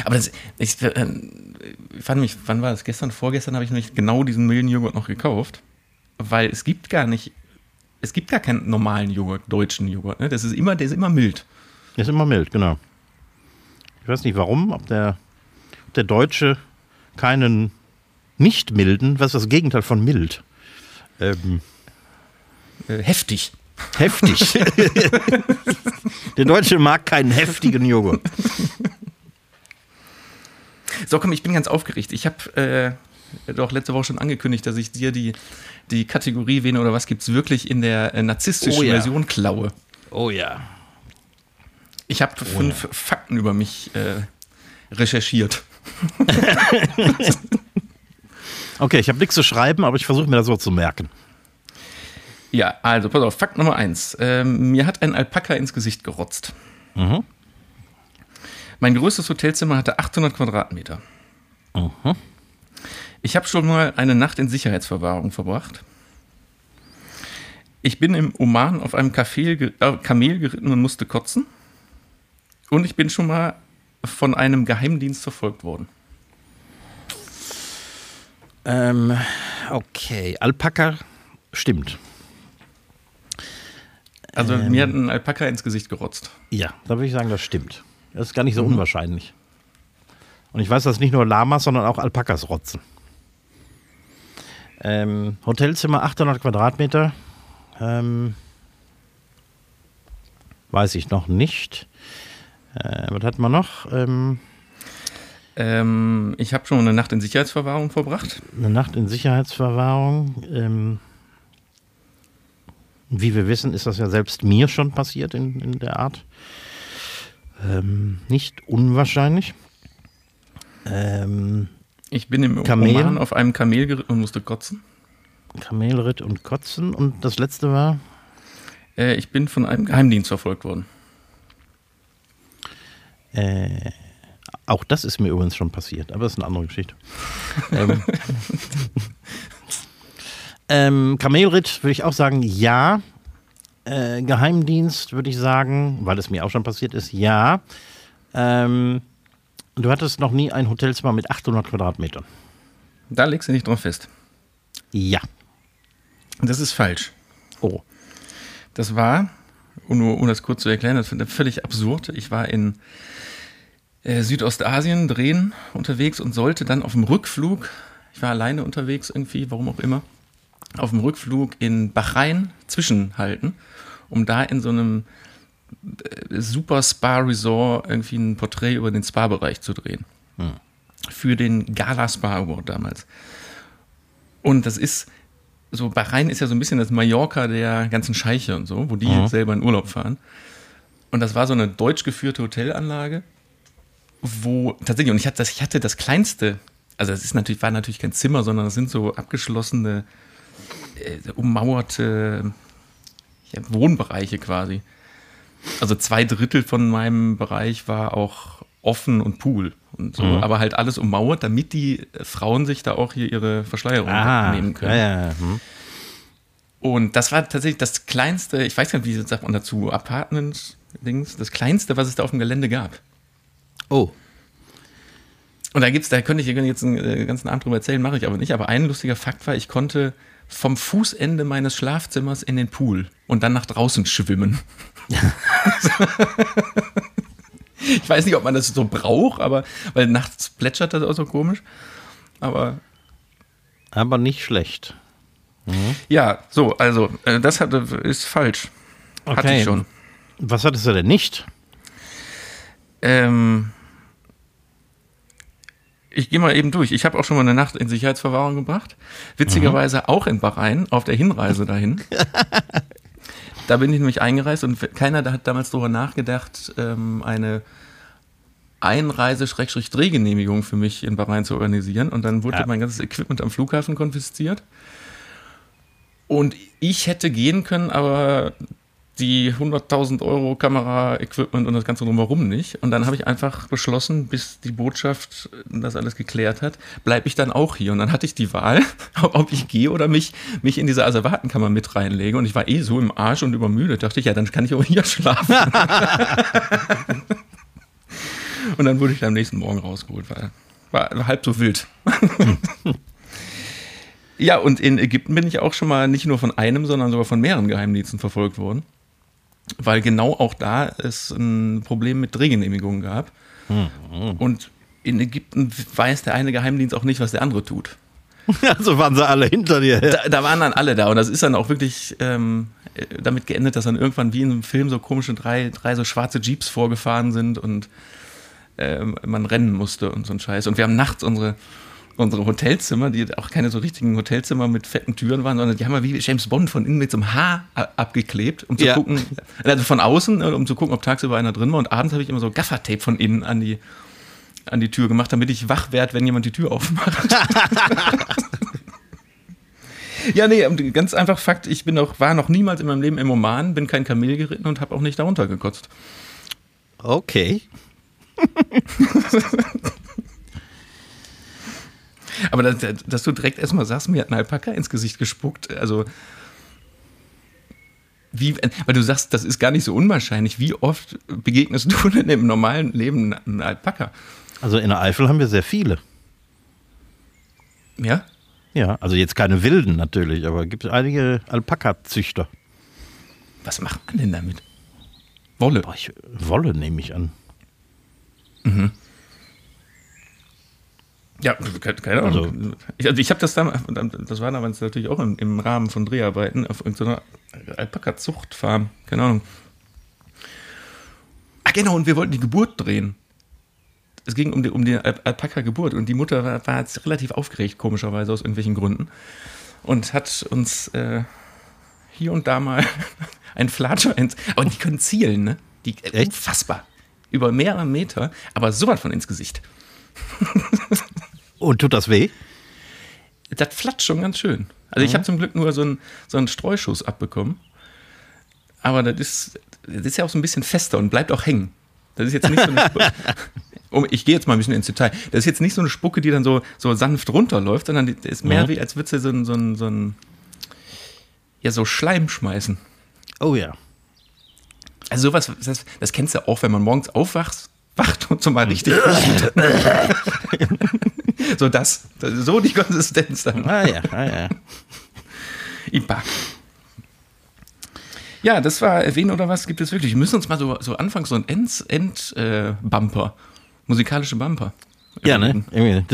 Speaker 2: Aber das, ich äh, fand mich, wann war das? Gestern, vorgestern habe ich nämlich genau diesen milden Joghurt noch gekauft. Weil es gibt gar nicht, es gibt gar keinen normalen Joghurt, deutschen Joghurt. Ne? Das ist immer, der ist immer mild.
Speaker 1: Ist immer mild, genau. Ich weiß nicht warum, ob der, ob der Deutsche keinen nicht milden, was ist das Gegenteil von mild? Ähm,
Speaker 2: Äh, heftig.
Speaker 1: heftig. der Deutsche mag keinen heftigen Joghurt.
Speaker 2: So, komm, ich bin ganz aufgeregt. Ich habe äh, doch letzte Woche schon angekündigt, dass ich dir die, die Kategorie Wen oder was gibt's wirklich in der äh, narzisstischen
Speaker 1: Oh ja.
Speaker 2: Version klaue.
Speaker 1: Oh ja.
Speaker 2: Ich habe fünf Fakten über mich äh, recherchiert.
Speaker 1: Okay, ich habe nichts zu schreiben, aber ich versuche mir das so zu merken.
Speaker 2: Ja, also pass auf, Fakt Nummer eins. Ähm, mir hat ein Alpaka ins Gesicht gerotzt.
Speaker 1: Mhm.
Speaker 2: Mein größtes Hotelzimmer hatte 800 Quadratmeter. Ich habe schon mal eine Nacht in Sicherheitsverwahrung verbracht. Ich bin im Oman auf einem Kamel, äh, Kamel geritten und musste kotzen. Und ich bin schon mal von einem Geheimdienst verfolgt worden.
Speaker 1: Ähm, okay, Alpaka stimmt.
Speaker 2: Also
Speaker 1: Ähm.
Speaker 2: mir hat ein Alpaka ins Gesicht gerotzt.
Speaker 1: Ja, da würde ich sagen, das stimmt. Das ist gar nicht so unwahrscheinlich. Und ich weiß, dass nicht nur Lamas, sondern auch Alpakas rotzen. Ähm, Hotelzimmer 800 Quadratmeter. Ähm, weiß ich noch nicht. Äh, was hat man noch? Ähm,
Speaker 2: Ähm, ich habe schon eine Nacht in Sicherheitsverwahrung verbracht.
Speaker 1: eine Nacht in Sicherheitsverwahrung. Ähm, wie wir wissen, ist das ja selbst mir schon passiert in, in der Art. Ähm, nicht unwahrscheinlich. Ähm,
Speaker 2: Ich bin im
Speaker 1: Kamel?
Speaker 2: Oman auf einem Kamel geritten und musste kotzen.
Speaker 1: Kamelritt und Kotzen. Und das letzte war?
Speaker 2: Äh, ich bin von einem Geheimdienst verfolgt worden.
Speaker 1: Äh, auch das ist mir übrigens schon passiert, aber das ist eine andere Geschichte. ähm, ähm, Kamelritt würde ich auch sagen, ja. Äh, Geheimdienst würde ich sagen, weil es mir auch schon passiert ist, ja. Ähm, Du hattest noch nie ein Hotelzimmer mit 800 Quadratmetern.
Speaker 2: Da legst du nicht drauf fest.
Speaker 1: Ja.
Speaker 2: Das ist falsch.
Speaker 1: Oh.
Speaker 2: Das war, nur, um das kurz zu erklären, das finde ich völlig absurd. Ich war in äh, Südostasien drehen unterwegs und sollte dann auf dem Rückflug, ich war alleine unterwegs irgendwie, warum auch immer, auf dem Rückflug in Bahrain zwischenhalten, um da in so einem äh, Super Spa Resort irgendwie ein Porträt über den Spa-Bereich zu drehen. Für den Gala Spa Award damals. Und das ist so, Bahrain ist ja so ein bisschen das Mallorca der ganzen Scheiche und so, wo die
Speaker 1: Mhm.
Speaker 2: selber in Urlaub fahren. Und das war so eine deutsch geführte Hotelanlage, wo tatsächlich, und ich hatte das, ich hatte das kleinste, also es ist natürlich, war natürlich kein Zimmer, sondern das sind so abgeschlossene, äh, ummauerte ja, Wohnbereiche quasi. Also zwei Drittel von meinem Bereich war auch offen und Pool und so,
Speaker 1: Mhm.
Speaker 2: aber halt alles ummauert, damit die Frauen sich da auch hier ihre Verschleierung
Speaker 1: Ah,
Speaker 2: nehmen können.
Speaker 1: ja, ja, ja. Hm.
Speaker 2: Und das war tatsächlich das kleinste, ich weiß gar nicht, wie sagt man dazu, Apartment-Dings, das kleinste, was es da auf dem Gelände gab.
Speaker 1: Oh.
Speaker 2: Und da gibt's, da könnte ich jetzt einen äh, ganzen Abend drüber erzählen, mache ich aber nicht. Aber ein lustiger Fakt war, ich konnte vom Fußende meines Schlafzimmers in den Pool und dann nach draußen schwimmen. ich weiß nicht, ob man das so braucht, aber weil nachts plätschert das auch so komisch. Aber
Speaker 1: Aber nicht schlecht.
Speaker 2: ja, so, also äh, das hatte, ist falsch. Hatte
Speaker 1: Okay.
Speaker 2: ich schon.
Speaker 1: Was hattest du denn nicht?
Speaker 2: Ähm, ich gehe mal eben durch. Ich habe auch schon mal eine Nacht in Sicherheitsverwahrung gebracht. Witzigerweise auch in Bahrain auf der Hinreise dahin. da bin ich nämlich eingereist und keiner hat damals darüber nachgedacht, ähm, eine Einreise-Drehgenehmigung für mich in Bahrain zu organisieren. Und dann wurde
Speaker 1: Ja.
Speaker 2: mein ganzes Equipment am Flughafen konfisziert. Und ich hätte gehen können, aber die 100.000 Euro Kamera-Equipment und das Ganze drumherum nicht. Und dann habe ich einfach beschlossen, bis die Botschaft das alles geklärt hat, bleibe ich dann auch hier. Und dann hatte ich die Wahl, ob ich gehe oder mich, mich in diese Asservatenkammer mit reinlege. Und ich war eh so im Arsch und übermüdet. Dachte ich, ja, dann kann ich auch hier schlafen. und dann wurde ich am nächsten Morgen rausgeholt. War, war halb so wild. Ja, und in Ägypten bin ich auch schon mal nicht nur von einem, sondern sogar von mehreren Geheimdiensten verfolgt worden. Weil genau auch da es ein Problem mit Drehgenehmigungen gab. Und in Ägypten weiß der eine Geheimdienst auch nicht, was der andere tut.
Speaker 1: Also waren sie alle hinter dir.
Speaker 2: Da, da waren dann alle da und das ist dann auch wirklich ähm, äh, damit geendet, dass dann irgendwann wie in einem Film so komische drei, drei so schwarze Jeeps vorgefahren sind und ähm, man rennen musste und so ein Scheiß. Und wir haben nachts unsere, unsere Hotelzimmer, die auch keine so richtigen Hotelzimmer mit fetten Türen waren, sondern die haben wir wie James Bond von innen mit so einem Haar abgeklebt, um zu
Speaker 1: Ja.
Speaker 2: gucken, also von außen, äh, um zu gucken, ob tagsüber einer drin war. Und abends habe ich immer so Gaffertape von innen an die, an die Tür gemacht, damit ich wach werde, wenn jemand die Tür aufmacht. Ja, nee, ganz einfach Fakt, ich bin noch, war noch niemals in meinem Leben im Oman, bin kein Kamel geritten und habe auch nicht darunter gekotzt.
Speaker 1: Okay.
Speaker 2: Aber dass, dass du direkt erstmal sagst, mir hat ein Alpaka ins Gesicht gespuckt, also wie, weil du sagst, das ist gar nicht so unwahrscheinlich. Wie oft begegnest du denn im normalen Leben einem Alpaka?
Speaker 1: Also in der Eifel haben wir sehr viele.
Speaker 2: Ja?
Speaker 1: Ja, also jetzt keine wilden natürlich, aber gibt es einige Alpaka-Züchter.
Speaker 2: Was macht man denn damit? Wolle.
Speaker 1: Boah, ich, Wolle nehme ich an.
Speaker 2: Ja, keine, Ahnung. ich also ich habe das damals, das war damals natürlich auch im, im Rahmen von Dreharbeiten auf irgendeiner Alpaka-Zuchtfarm. Keine Ahnung. Ah, genau, und wir wollten die Geburt drehen. Es ging um die, um die Al- Alpaka-Geburt und die Mutter war, war jetzt relativ aufgeregt, komischerweise aus irgendwelchen Gründen. Und hat uns äh, hier und da mal ein Flatscher ins. Aber die können zielen, ne? Die,
Speaker 1: Echt?
Speaker 2: Unfassbar. Über mehrere Meter, aber sowas von ins Gesicht.
Speaker 1: Und tut das weh?
Speaker 2: Das flatscht schon ganz schön. Also ich habe zum Glück nur so einen, so einen Streuschuss abbekommen. Aber das ist, das ist ja auch so ein bisschen fester und bleibt auch hängen. Das ist jetzt nicht so eine Spucke. Ich gehe jetzt mal ein bisschen ins Detail. Das ist jetzt nicht so eine Spucke, die dann so, so sanft runterläuft, sondern das ist mehr
Speaker 1: Mhm.
Speaker 2: wie, als würdest du so ein, so ein, so ein ja, so Schleim schmeißen.
Speaker 1: Oh ja.
Speaker 2: Also sowas, das, das kennst du auch, wenn man morgens aufwacht wacht so, so mal richtig. so das, so die Konsistenz dann.
Speaker 1: Ah ja, ah ja.
Speaker 2: Ipak. Ja, das war Wen oder was gibt es wirklich. Wir müssen uns mal so, so anfangen, so ein End-Bumper, End, äh, Bumper. musikalische Bumper.
Speaker 1: Ja, ne?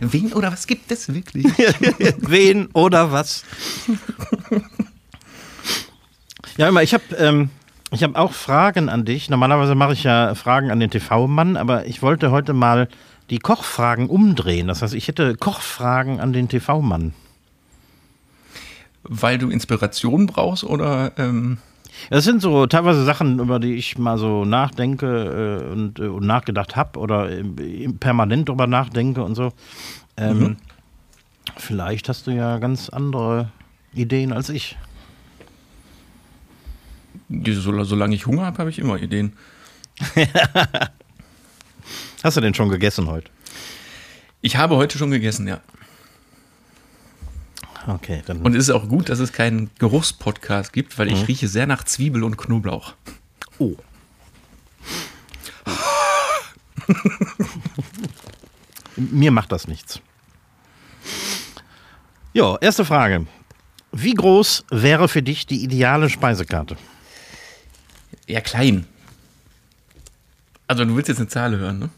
Speaker 2: Wen oder was gibt es wirklich?
Speaker 1: Wen oder was? Ja, immer, ich habe ähm, ich hab auch Fragen an dich. Normalerweise mache ich ja Fragen an den TV-Mann, aber ich wollte heute mal die Kochfragen umdrehen. Das heißt, ich hätte Kochfragen an den TV-Mann.
Speaker 2: Weil du Inspiration brauchst oder? Ähm
Speaker 1: das sind so teilweise Sachen, über die ich mal so nachdenke äh, und, äh, und, nachgedacht habe oder äh, permanent drüber nachdenke und so. Ähm, mhm. Vielleicht hast du ja ganz andere Ideen als ich.
Speaker 2: Solange ich Hunger habe, habe ich immer Ideen.
Speaker 1: Hast du denn schon gegessen heute?
Speaker 2: Ich habe heute schon gegessen, ja.
Speaker 1: Okay, dann.
Speaker 2: Und es ist auch gut, dass es keinen Geruchspodcast gibt, weil ich mhm. rieche sehr nach Zwiebel und Knoblauch.
Speaker 1: Oh. Mir macht das nichts. Ja, erste Frage. Wie groß wäre für dich die ideale Speisekarte?
Speaker 2: Ja, klein. Also du willst jetzt eine Zahl hören, ne?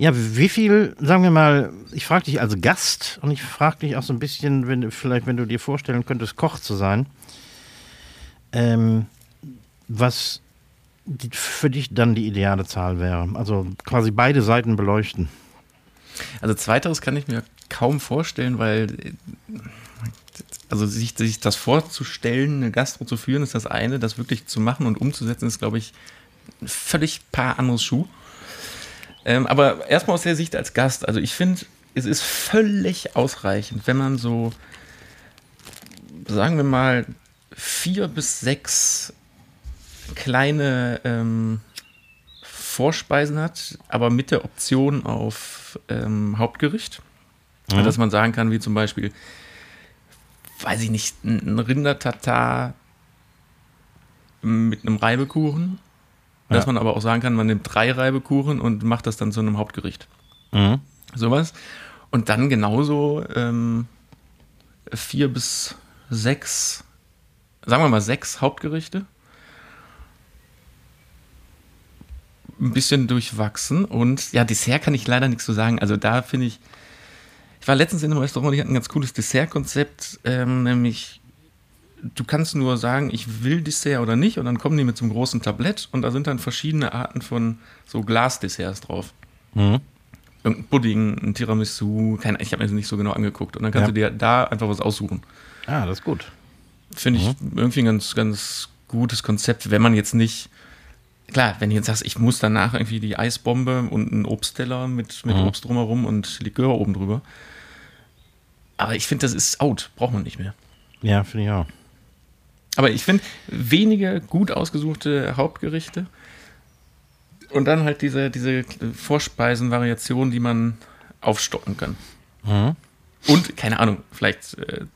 Speaker 1: Ja, wie viel, sagen wir mal, ich frage dich als Gast und ich frage dich auch so ein bisschen, wenn vielleicht, wenn du dir vorstellen könntest, Koch zu sein, ähm, was die, für dich dann die ideale Zahl wäre. Also quasi beide Seiten beleuchten.
Speaker 2: Also zweiteres kann ich mir kaum vorstellen, weil also sich, sich das vorzustellen, eine Gastro zu führen, ist das eine, das wirklich zu machen und umzusetzen, ist, glaube ich, ein völlig paar anderes Schuh. Ähm, aber erstmal aus der Sicht als Gast, also ich finde, es ist völlig ausreichend, wenn man so, sagen wir mal, vier bis sechs kleine ähm, Vorspeisen hat, aber mit der Option auf ähm, Hauptgericht. Mhm. Dass man sagen kann, wie zum Beispiel, weiß ich nicht, ein Rindertatar mit einem Reibekuchen ja. Dass man aber auch sagen kann, man nimmt drei Reibekuchen und macht das dann zu einem Hauptgericht. Mhm. Sowas. Und dann genauso ähm, vier bis sechs, sagen wir mal sechs Hauptgerichte. Ein bisschen durchwachsen und ja, Dessert kann ich leider nichts zu sagen. Also da finde ich, ich war letztens in einem Restaurant, die hatten ein ganz cooles Dessertkonzept, ähm, nämlich du kannst nur sagen, ich will Dessert oder nicht, und dann kommen die mit so einem großen Tablett und da sind dann verschiedene Arten von so Glasdesserts drauf. Mhm. Irgendein Pudding, ein Tiramisu, kein, ich habe mir das nicht so genau angeguckt. Und dann kannst ja. du dir da einfach was aussuchen.
Speaker 1: Ah, das ist gut.
Speaker 2: Finde ich mhm. irgendwie ein ganz, ganz gutes Konzept, wenn man jetzt nicht, klar, wenn du jetzt sagst, ich muss danach irgendwie die Eisbombe und einen Obstteller mit, mit mhm. Obst drumherum und Likör oben drüber. Aber ich finde, das ist out, braucht man nicht mehr.
Speaker 1: Ja, finde ich auch.
Speaker 2: Aber ich finde, wenige gut ausgesuchte Hauptgerichte und dann halt diese, diese Vorspeisenvariation, die man aufstocken kann. Mhm. Und, keine Ahnung, vielleicht äh,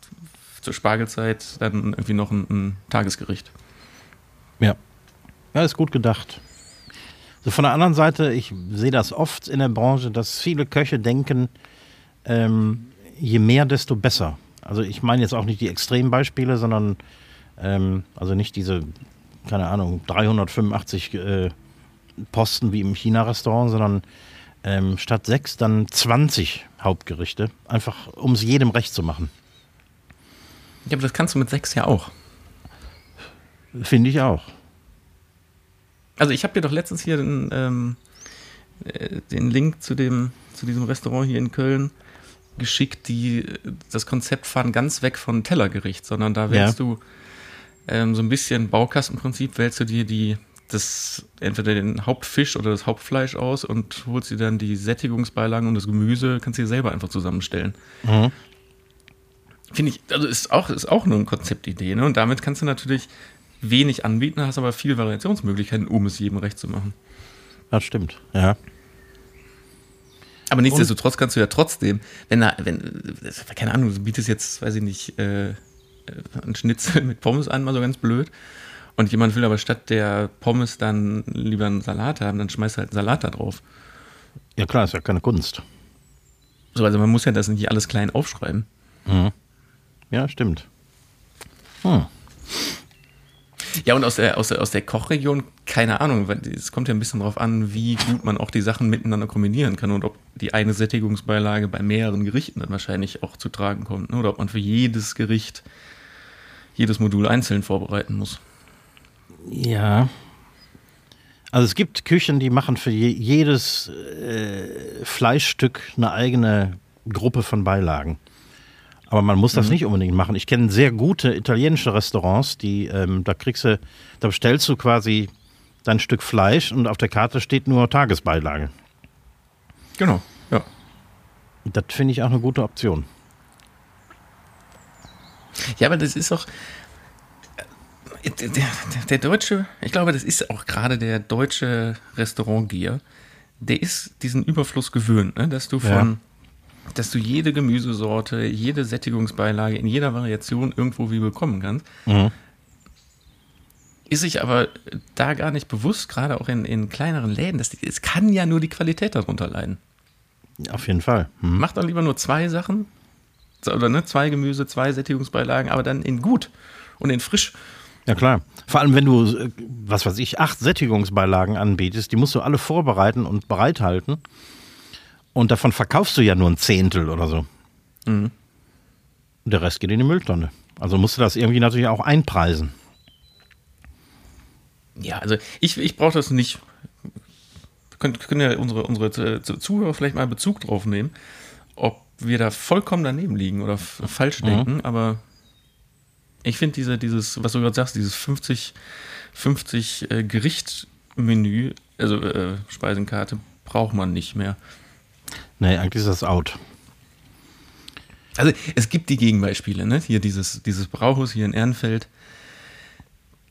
Speaker 2: zur Spargelzeit dann irgendwie noch ein, ein, Tagesgericht.
Speaker 1: Ja. Ja, ist gut gedacht. So von der anderen Seite, ich sehe das oft in der Branche, dass viele Köche denken, ähm, je mehr, desto besser. Also ich meine jetzt auch nicht die Extrembeispiele, sondern ähm, also nicht diese, keine Ahnung, 385 äh, Posten wie im China-Restaurant, sondern ähm, statt sechs dann 20 Hauptgerichte. Einfach, um es jedem recht zu machen.
Speaker 2: Ja, aber das kannst du mit sechs ja auch.
Speaker 1: Finde ich auch.
Speaker 2: Also ich habe dir doch letztens hier den, ähm, äh, den Link zu, dem, zu diesem Restaurant hier in Köln geschickt, die das Konzept fahren ganz weg von Tellergericht, sondern da wählst ja. du ähm, so ein bisschen Baukastenprinzip, wählst du dir die, das, entweder den Hauptfisch oder das Hauptfleisch aus und holst dir dann die Sättigungsbeilagen und das Gemüse, kannst dir selber einfach zusammenstellen. Mhm. Finde ich, also ist auch, ist auch nur eine Konzeptidee, ne? Und damit kannst du natürlich wenig anbieten, hast aber viele Variationsmöglichkeiten, um es jedem recht zu machen.
Speaker 1: Das stimmt, ja.
Speaker 2: Aber nichtsdestotrotz kannst du ja trotzdem, wenn da, wenn, keine Ahnung, du bietest jetzt, weiß ich nicht, äh, äh, ein Schnitzel mit Pommes an, mal so ganz blöd. und jemand will aber statt der Pommes dann lieber einen Salat haben, dann schmeißt er halt einen Salat da drauf.
Speaker 1: Ja klar, ist ja keine Kunst.
Speaker 2: So, also man muss ja das nicht alles klein aufschreiben.
Speaker 1: Ja, stimmt. Hm.
Speaker 2: Ja, und aus der, aus der, aus der Kochregion, keine Ahnung, es kommt ja ein bisschen drauf an, wie gut man auch die Sachen miteinander kombinieren kann und ob die eine Sättigungsbeilage bei mehreren Gerichten dann wahrscheinlich auch zu tragen kommt. Ne? Oder ob man für jedes Gericht jedes Modul einzeln vorbereiten muss.
Speaker 1: Ja. Also es gibt Küchen, die machen für je, jedes äh, Fleischstück eine eigene Gruppe von Beilagen. Aber man muss das nicht unbedingt machen. Ich kenne sehr gute italienische Restaurants, die ähm, da kriegst du, da bestellst du quasi dein Stück Fleisch und auf der Karte steht nur Tagesbeilage.
Speaker 2: Genau, ja.
Speaker 1: Das finde ich auch eine gute Option.
Speaker 2: Ja, aber das ist auch. äh, Der, der, der deutsche, ich glaube, das ist auch gerade der deutsche Restaurantgeher, der ist diesen Überfluss gewöhnt, ne? dass du von, dass du jede Gemüsesorte, jede Sättigungsbeilage in jeder Variation irgendwo wie bekommen kannst. Ist sich aber da gar nicht bewusst, gerade auch in, in kleineren Läden, dass die, es kann ja nur die Qualität darunter leiden.
Speaker 1: Auf jeden Fall. Hm.
Speaker 2: Mach doch lieber nur zwei Sachen. Oder ne, zwei Gemüse, zwei Sättigungsbeilagen, aber dann in gut und in frisch.
Speaker 1: Ja klar. Vor allem, wenn du, äh, was weiß ich, acht Sättigungsbeilagen anbietest, die musst du alle vorbereiten und bereithalten. Und davon verkaufst du ja nur ein Zehntel oder so.
Speaker 2: Mhm.
Speaker 1: Und der Rest geht in die Mülltonne. Also musst du das irgendwie natürlich auch einpreisen.
Speaker 2: Ja, also ich, ich brauche das nicht. Können, können ja unsere, unsere Zuhörer vielleicht mal Bezug drauf nehmen, ob wir da vollkommen daneben liegen oder falsch denken, aber ich finde diese, dieses, was du gerade sagst, dieses 50, 50 äh, Gerichtmenü, also äh, Speisenkarte, braucht man nicht mehr.
Speaker 1: Nee, eigentlich ist das out.
Speaker 2: Also es gibt die Gegenbeispiele, ne? Hier dieses, dieses Brauhaus hier in Ehrenfeld.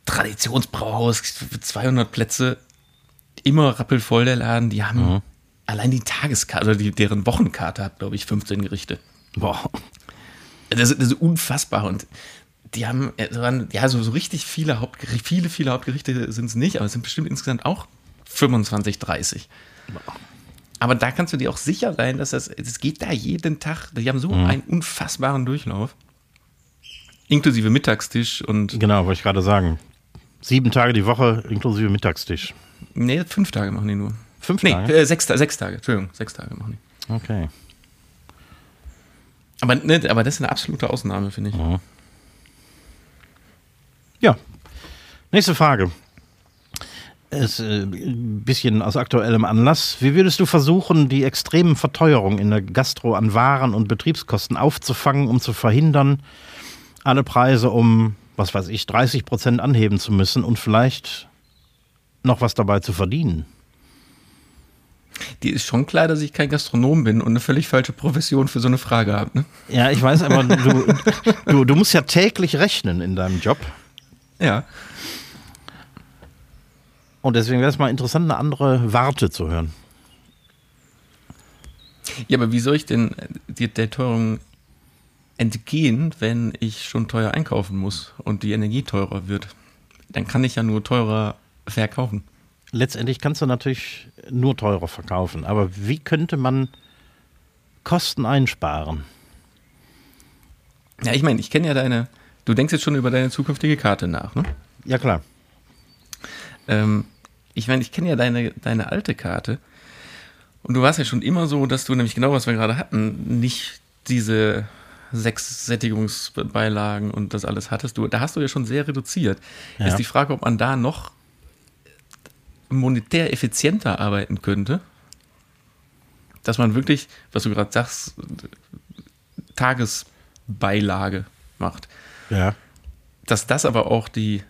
Speaker 2: Traditionsbrauhaus, 200 Plätze, immer rappelvoll der Laden. Die haben allein die Tageskarte, oder die, deren Wochenkarte hat, glaube ich, 15 Gerichte.
Speaker 1: Boah.
Speaker 2: Das, ist- das ist unfassbar und die haben, äh, waren- ja, so, so richtig viele Hauptgerichte, viele, viele Hauptgerichte sind es nicht, aber es sind bestimmt insgesamt auch 25, 30. Aber da kannst du dir auch sicher sein, dass das, es geht da jeden Tag, die haben so einen unfassbaren Durchlauf. Inklusive Mittagstisch und,
Speaker 1: Genau, wollte ich gerade sagen. Sieben Tage die Woche inklusive Mittagstisch.
Speaker 2: nee, fünf Tage machen die nur.
Speaker 1: Fünf
Speaker 2: Nee,
Speaker 1: Tage?
Speaker 2: äh, sechs, sechs Tage, Entschuldigung, sechs Tage machen die.
Speaker 1: Okay.
Speaker 2: Aber, ne, aber das ist eine absolute Ausnahme, finde ich.
Speaker 1: Ja. Nächste Frage. Ist äh, ein bisschen aus aktuellem Anlass. Wie würdest du versuchen, die extremen Verteuerungen in der Gastro an Waren und Betriebskosten aufzufangen, um zu verhindern, alle Preise um, was weiß ich, 30 Prozent anheben zu müssen und vielleicht noch was dabei zu verdienen?
Speaker 2: Die ist schon klar, dass ich kein Gastronom bin und eine völlig falsche Profession für so eine Frage habe. Ne?
Speaker 1: Ja, ich weiß, aber du, du, du musst ja täglich rechnen in deinem Job.
Speaker 2: Ja.
Speaker 1: Und deswegen wäre es mal interessant, eine andere Warte zu hören.
Speaker 2: Ja, aber wie soll ich denn die, der Teuerung entgehen, wenn ich schon teuer einkaufen muss und die Energie teurer wird? Dann kann ich ja nur teurer verkaufen.
Speaker 1: letztendlich kannst du natürlich nur teurer verkaufen. Aber wie könnte man Kosten einsparen?
Speaker 2: Ja, ich meine, ich kenne ja deine. Du denkst jetzt schon über deine zukünftige Karte nach, ne?
Speaker 1: Ja, klar.
Speaker 2: Ähm, ich meine, ich kenne ja deine, deine alte Karte. Und du warst ja schon immer so, dass du nämlich genau, was wir gerade hatten, nicht diese sechs Sättigungsbeilagen und das alles hattest. Du, da hast du ja schon sehr reduziert.
Speaker 1: Ja.
Speaker 2: Ist die Frage, ob man da noch monetär effizienter arbeiten könnte. Dass man wirklich, was du gerade sagst, Tagesbeilage macht
Speaker 1: Ja.
Speaker 2: dass das aber auch die,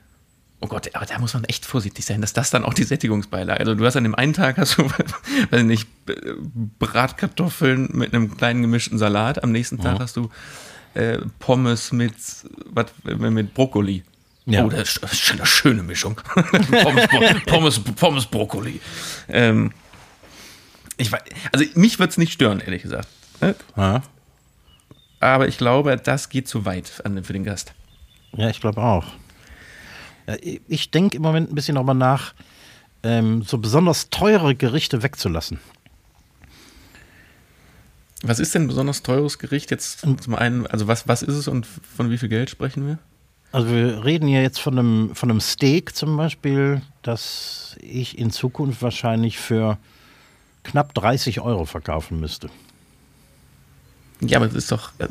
Speaker 2: oh Gott, aber da muss man echt vorsichtig sein, dass das dann auch die Sättigungsbeilage, also du hast an dem einen Tag hast du, weiß ich nicht, Bratkartoffeln mit einem kleinen gemischten Salat, am nächsten Tag hast du äh, Pommes mit, wat, mit Brokkoli.
Speaker 1: Ja.
Speaker 2: Oh, das ist eine schöne Mischung. Pommes, Pommes, Pommes, Brokkoli. Ähm, ich weiß, also mich würde es nicht stören, ehrlich gesagt. Ne?
Speaker 1: Ja,
Speaker 2: Aber ich glaube, das geht zu weit für den Gast.
Speaker 1: ja ich glaube auch. Äh, Ich denke im Moment ein bisschen darüber nach, ähm, so besonders teure Gerichte wegzulassen.
Speaker 2: Was ist denn ein besonders teures Gericht jetzt zum einen? Also was, was ist es und von wie viel Geld sprechen wir?
Speaker 1: Also wir reden ja jetzt von einem, von einem Steak zum Beispiel, das ich in Zukunft wahrscheinlich für knapp 30 Euro verkaufen müsste.
Speaker 2: Ja, aber das ist doch. äh,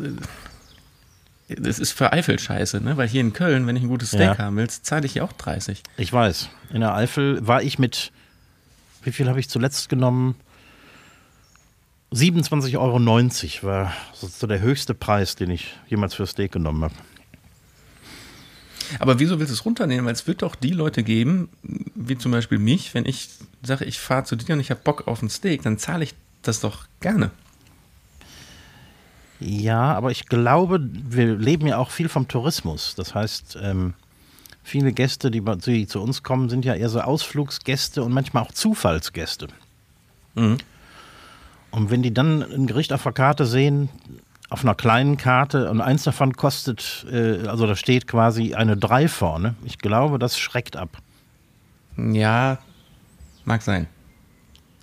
Speaker 2: Das ist für Eifel scheiße, ne? Weil hier in Köln, wenn ich ein gutes Steak
Speaker 1: Ja.
Speaker 2: haben will, zahle ich ja auch 30.
Speaker 1: Ich weiß, in der Eifel war ich mit, wie viel habe ich zuletzt genommen? 27,90 Euro war so der höchste Preis, den ich jemals für Steak genommen habe.
Speaker 2: Aber wieso willst du es runternehmen? Weil es wird doch die Leute geben, wie zum Beispiel mich, wenn ich sage, ich fahre zu dir und ich habe Bock auf ein Steak, dann zahle ich das doch gerne.
Speaker 1: Ja, aber ich glaube, wir leben ja auch viel vom Tourismus. Das heißt, ähm, viele Gäste, die, die zu uns kommen, sind ja eher so Ausflugsgäste und manchmal auch Zufallsgäste.
Speaker 2: Mhm.
Speaker 1: Und wenn die dann ein Gericht auf der Karte sehen, auf einer kleinen Karte und eins davon kostet, äh, also da steht quasi eine 3 vorne, ich glaube, das schreckt ab.
Speaker 2: Ja, mag sein.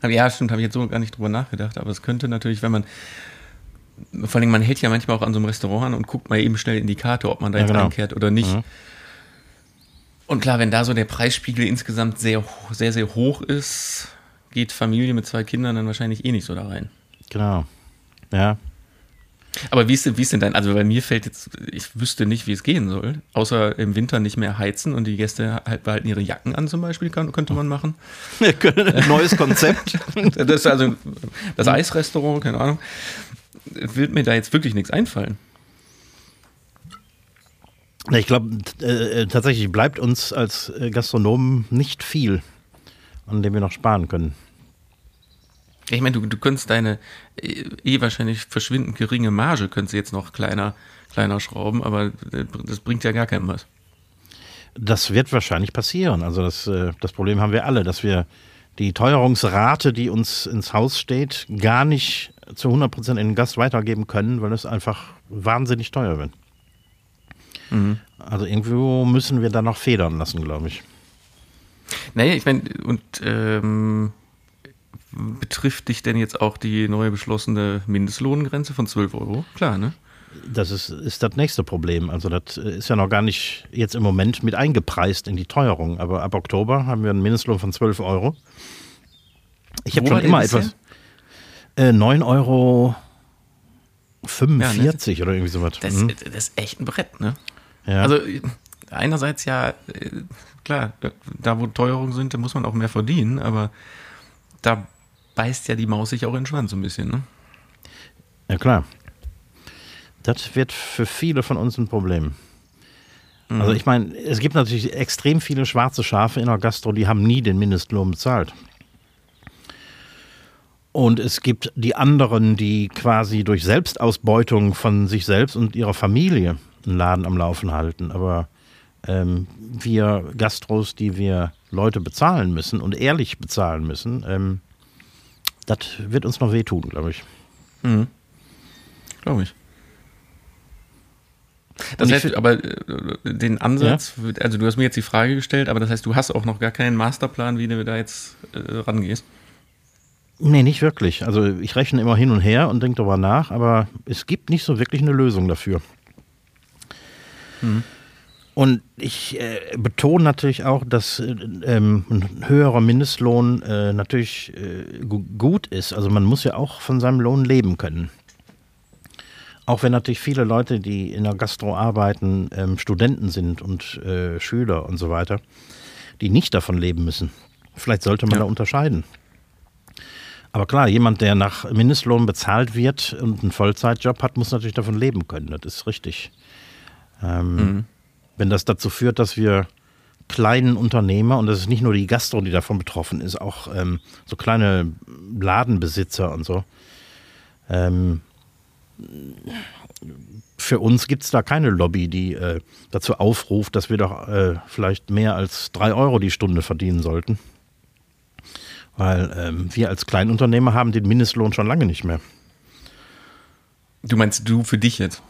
Speaker 2: Aber ja, stimmt, habe ich jetzt so gar nicht drüber nachgedacht. Aber es könnte natürlich, wenn man. Vor allem, man hält ja manchmal auch an so einem Restaurant an und guckt mal eben schnell in die Karte, ob man da
Speaker 1: Ja,
Speaker 2: jetzt
Speaker 1: genau.
Speaker 2: einkehrt oder nicht.
Speaker 1: Mhm.
Speaker 2: Und klar, wenn da so der Preisspiegel insgesamt sehr, sehr, sehr hoch ist, geht Familie mit zwei Kindern dann wahrscheinlich eh nicht so da rein.
Speaker 1: Genau. Ja.
Speaker 2: Aber wie ist, denn, wie ist denn dein, also bei mir fällt jetzt, ich wüsste nicht, wie es gehen soll, außer im Winter nicht mehr heizen und die Gäste halt behalten ihre Jacken an zum Beispiel, kann, könnte man machen.
Speaker 1: Neues Konzept.
Speaker 2: Das ist also das Eisrestaurant, keine Ahnung. Wird mir da jetzt wirklich nichts einfallen.
Speaker 1: Ich glaube, äh, tatsächlich bleibt uns als äh, Gastronomen nicht viel, an dem wir noch sparen können.
Speaker 2: Ich meine, du, du könntest deine eh, eh wahrscheinlich verschwindend geringe Marge, könntest du jetzt noch kleiner, kleiner schrauben, aber äh, das bringt ja gar keinem was.
Speaker 1: Das wird wahrscheinlich passieren. Also das, äh, das Problem haben wir alle, dass wir die Teuerungsrate, die uns ins Haus steht, gar nicht zu 100% in den Gast weitergeben können, weil es einfach wahnsinnig teuer wird. Also irgendwo müssen wir da noch federn lassen, glaube ich.
Speaker 2: Naja, ich meine, und ähm, betrifft dich denn jetzt auch die neu beschlossene Mindestlohngrenze von 12 Euro? Klar, ne?
Speaker 1: Das ist, ist das nächste Problem. Also das äh, ist ja noch gar nicht jetzt im Moment mit eingepreist in die Teuerung. Aber ab Oktober haben wir einen Mindestlohn von 12 Euro. Ich habe schon immer etwas. Äh, 9 Euro 45 oder irgendwie sowas.
Speaker 2: Das,
Speaker 1: Mhm.
Speaker 2: das ist echt ein Brett, ne?
Speaker 1: ja.
Speaker 2: Also äh, einerseits ja, äh, klar, da wo Teuerungen sind, da muss man auch mehr verdienen, aber da beißt ja die Maus sich auch in den Schwanz so ein bisschen, ne?
Speaker 1: ja, klar. Das wird für viele von uns ein Problem. Also ich meine, es gibt natürlich extrem viele schwarze Schafe in der Gastro, die haben nie den Mindestlohn bezahlt. Und es gibt die anderen, die quasi durch Selbstausbeutung von sich selbst und ihrer Familie einen Laden am Laufen halten. Aber ähm, wir Gastros, die wir Leute bezahlen müssen und ehrlich bezahlen müssen, ähm, das wird uns noch wehtun, glaube ich.
Speaker 2: Mhm. Glaube ich. Das heißt, aber äh, den Ansatz, also du hast mir jetzt die Frage gestellt, aber das heißt, du hast auch noch gar keinen Masterplan, wie du da jetzt äh, rangehst.
Speaker 1: Nee, nicht wirklich. Also ich rechne immer hin und her und denke darüber nach, aber es gibt nicht so wirklich eine Lösung dafür. Und ich äh, betone natürlich auch, dass äh, ähm, ein höherer Mindestlohn äh, natürlich äh, gu gut ist. Also man muss ja auch von seinem Lohn leben können. Auch wenn natürlich viele Leute, die in der Gastro arbeiten, ähm, Studenten sind und äh, Schüler und so weiter, die nicht davon leben müssen. Vielleicht sollte man
Speaker 2: Ja.
Speaker 1: da unterscheiden. Aber klar, jemand, der nach Mindestlohn bezahlt wird und einen Vollzeitjob hat, muss natürlich davon leben können. Das ist richtig. Ähm, Wenn das dazu führt, dass wir kleinen Unternehmer, und das ist nicht nur die Gastro, die davon betroffen ist, auch ähm, so kleine Ladenbesitzer und so. Ähm, für uns gibt es da keine Lobby, die äh, dazu aufruft, dass wir doch äh, vielleicht mehr als drei Euro die Stunde verdienen sollten. Weil ähm, wir als Kleinunternehmer haben den Mindestlohn schon lange nicht mehr.
Speaker 2: Du meinst du für dich jetzt?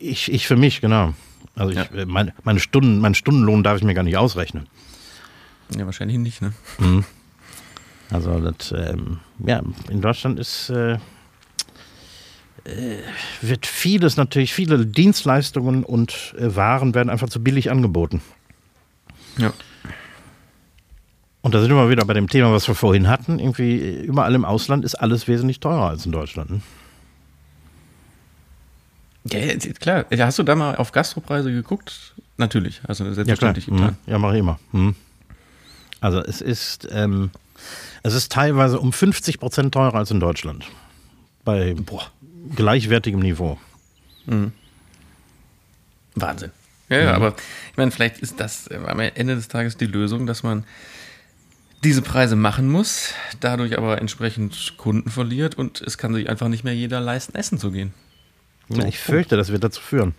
Speaker 1: Ich, ich für mich, genau. Also ich,
Speaker 2: Ja.
Speaker 1: äh, meine, meine Stunden, meinen Stundenlohn darf ich mir gar nicht ausrechnen.
Speaker 2: Ja, wahrscheinlich nicht, ne?
Speaker 1: Also das, ähm, ja, in Deutschland ist äh, äh, wird vieles natürlich, viele Dienstleistungen und äh, Waren werden einfach zu billig angeboten.
Speaker 2: Ja.
Speaker 1: Und da sind wir wieder bei dem Thema, was wir vorhin hatten. Irgendwie überall im Ausland ist alles wesentlich teurer als in Deutschland. Ne?
Speaker 2: Ja, ja, klar. Ja, Hast du da mal auf Gastropreise geguckt? Natürlich. Also selbstverständlich
Speaker 1: Mhm.
Speaker 2: getan.
Speaker 1: Ja, mache ich immer. Mhm. Also es ist, ähm, es ist teilweise um 50 Prozent teurer als in Deutschland. Bei boah, gleichwertigem Niveau.
Speaker 2: Wahnsinn. Ja, ja, aber ich meine, vielleicht ist das äh, am Ende des Tages die Lösung, dass man diese Preise machen muss, dadurch aber entsprechend Kunden verliert und es kann sich einfach nicht mehr jeder leisten, essen zu gehen.
Speaker 1: Ja, ich fürchte, das wird dazu führen.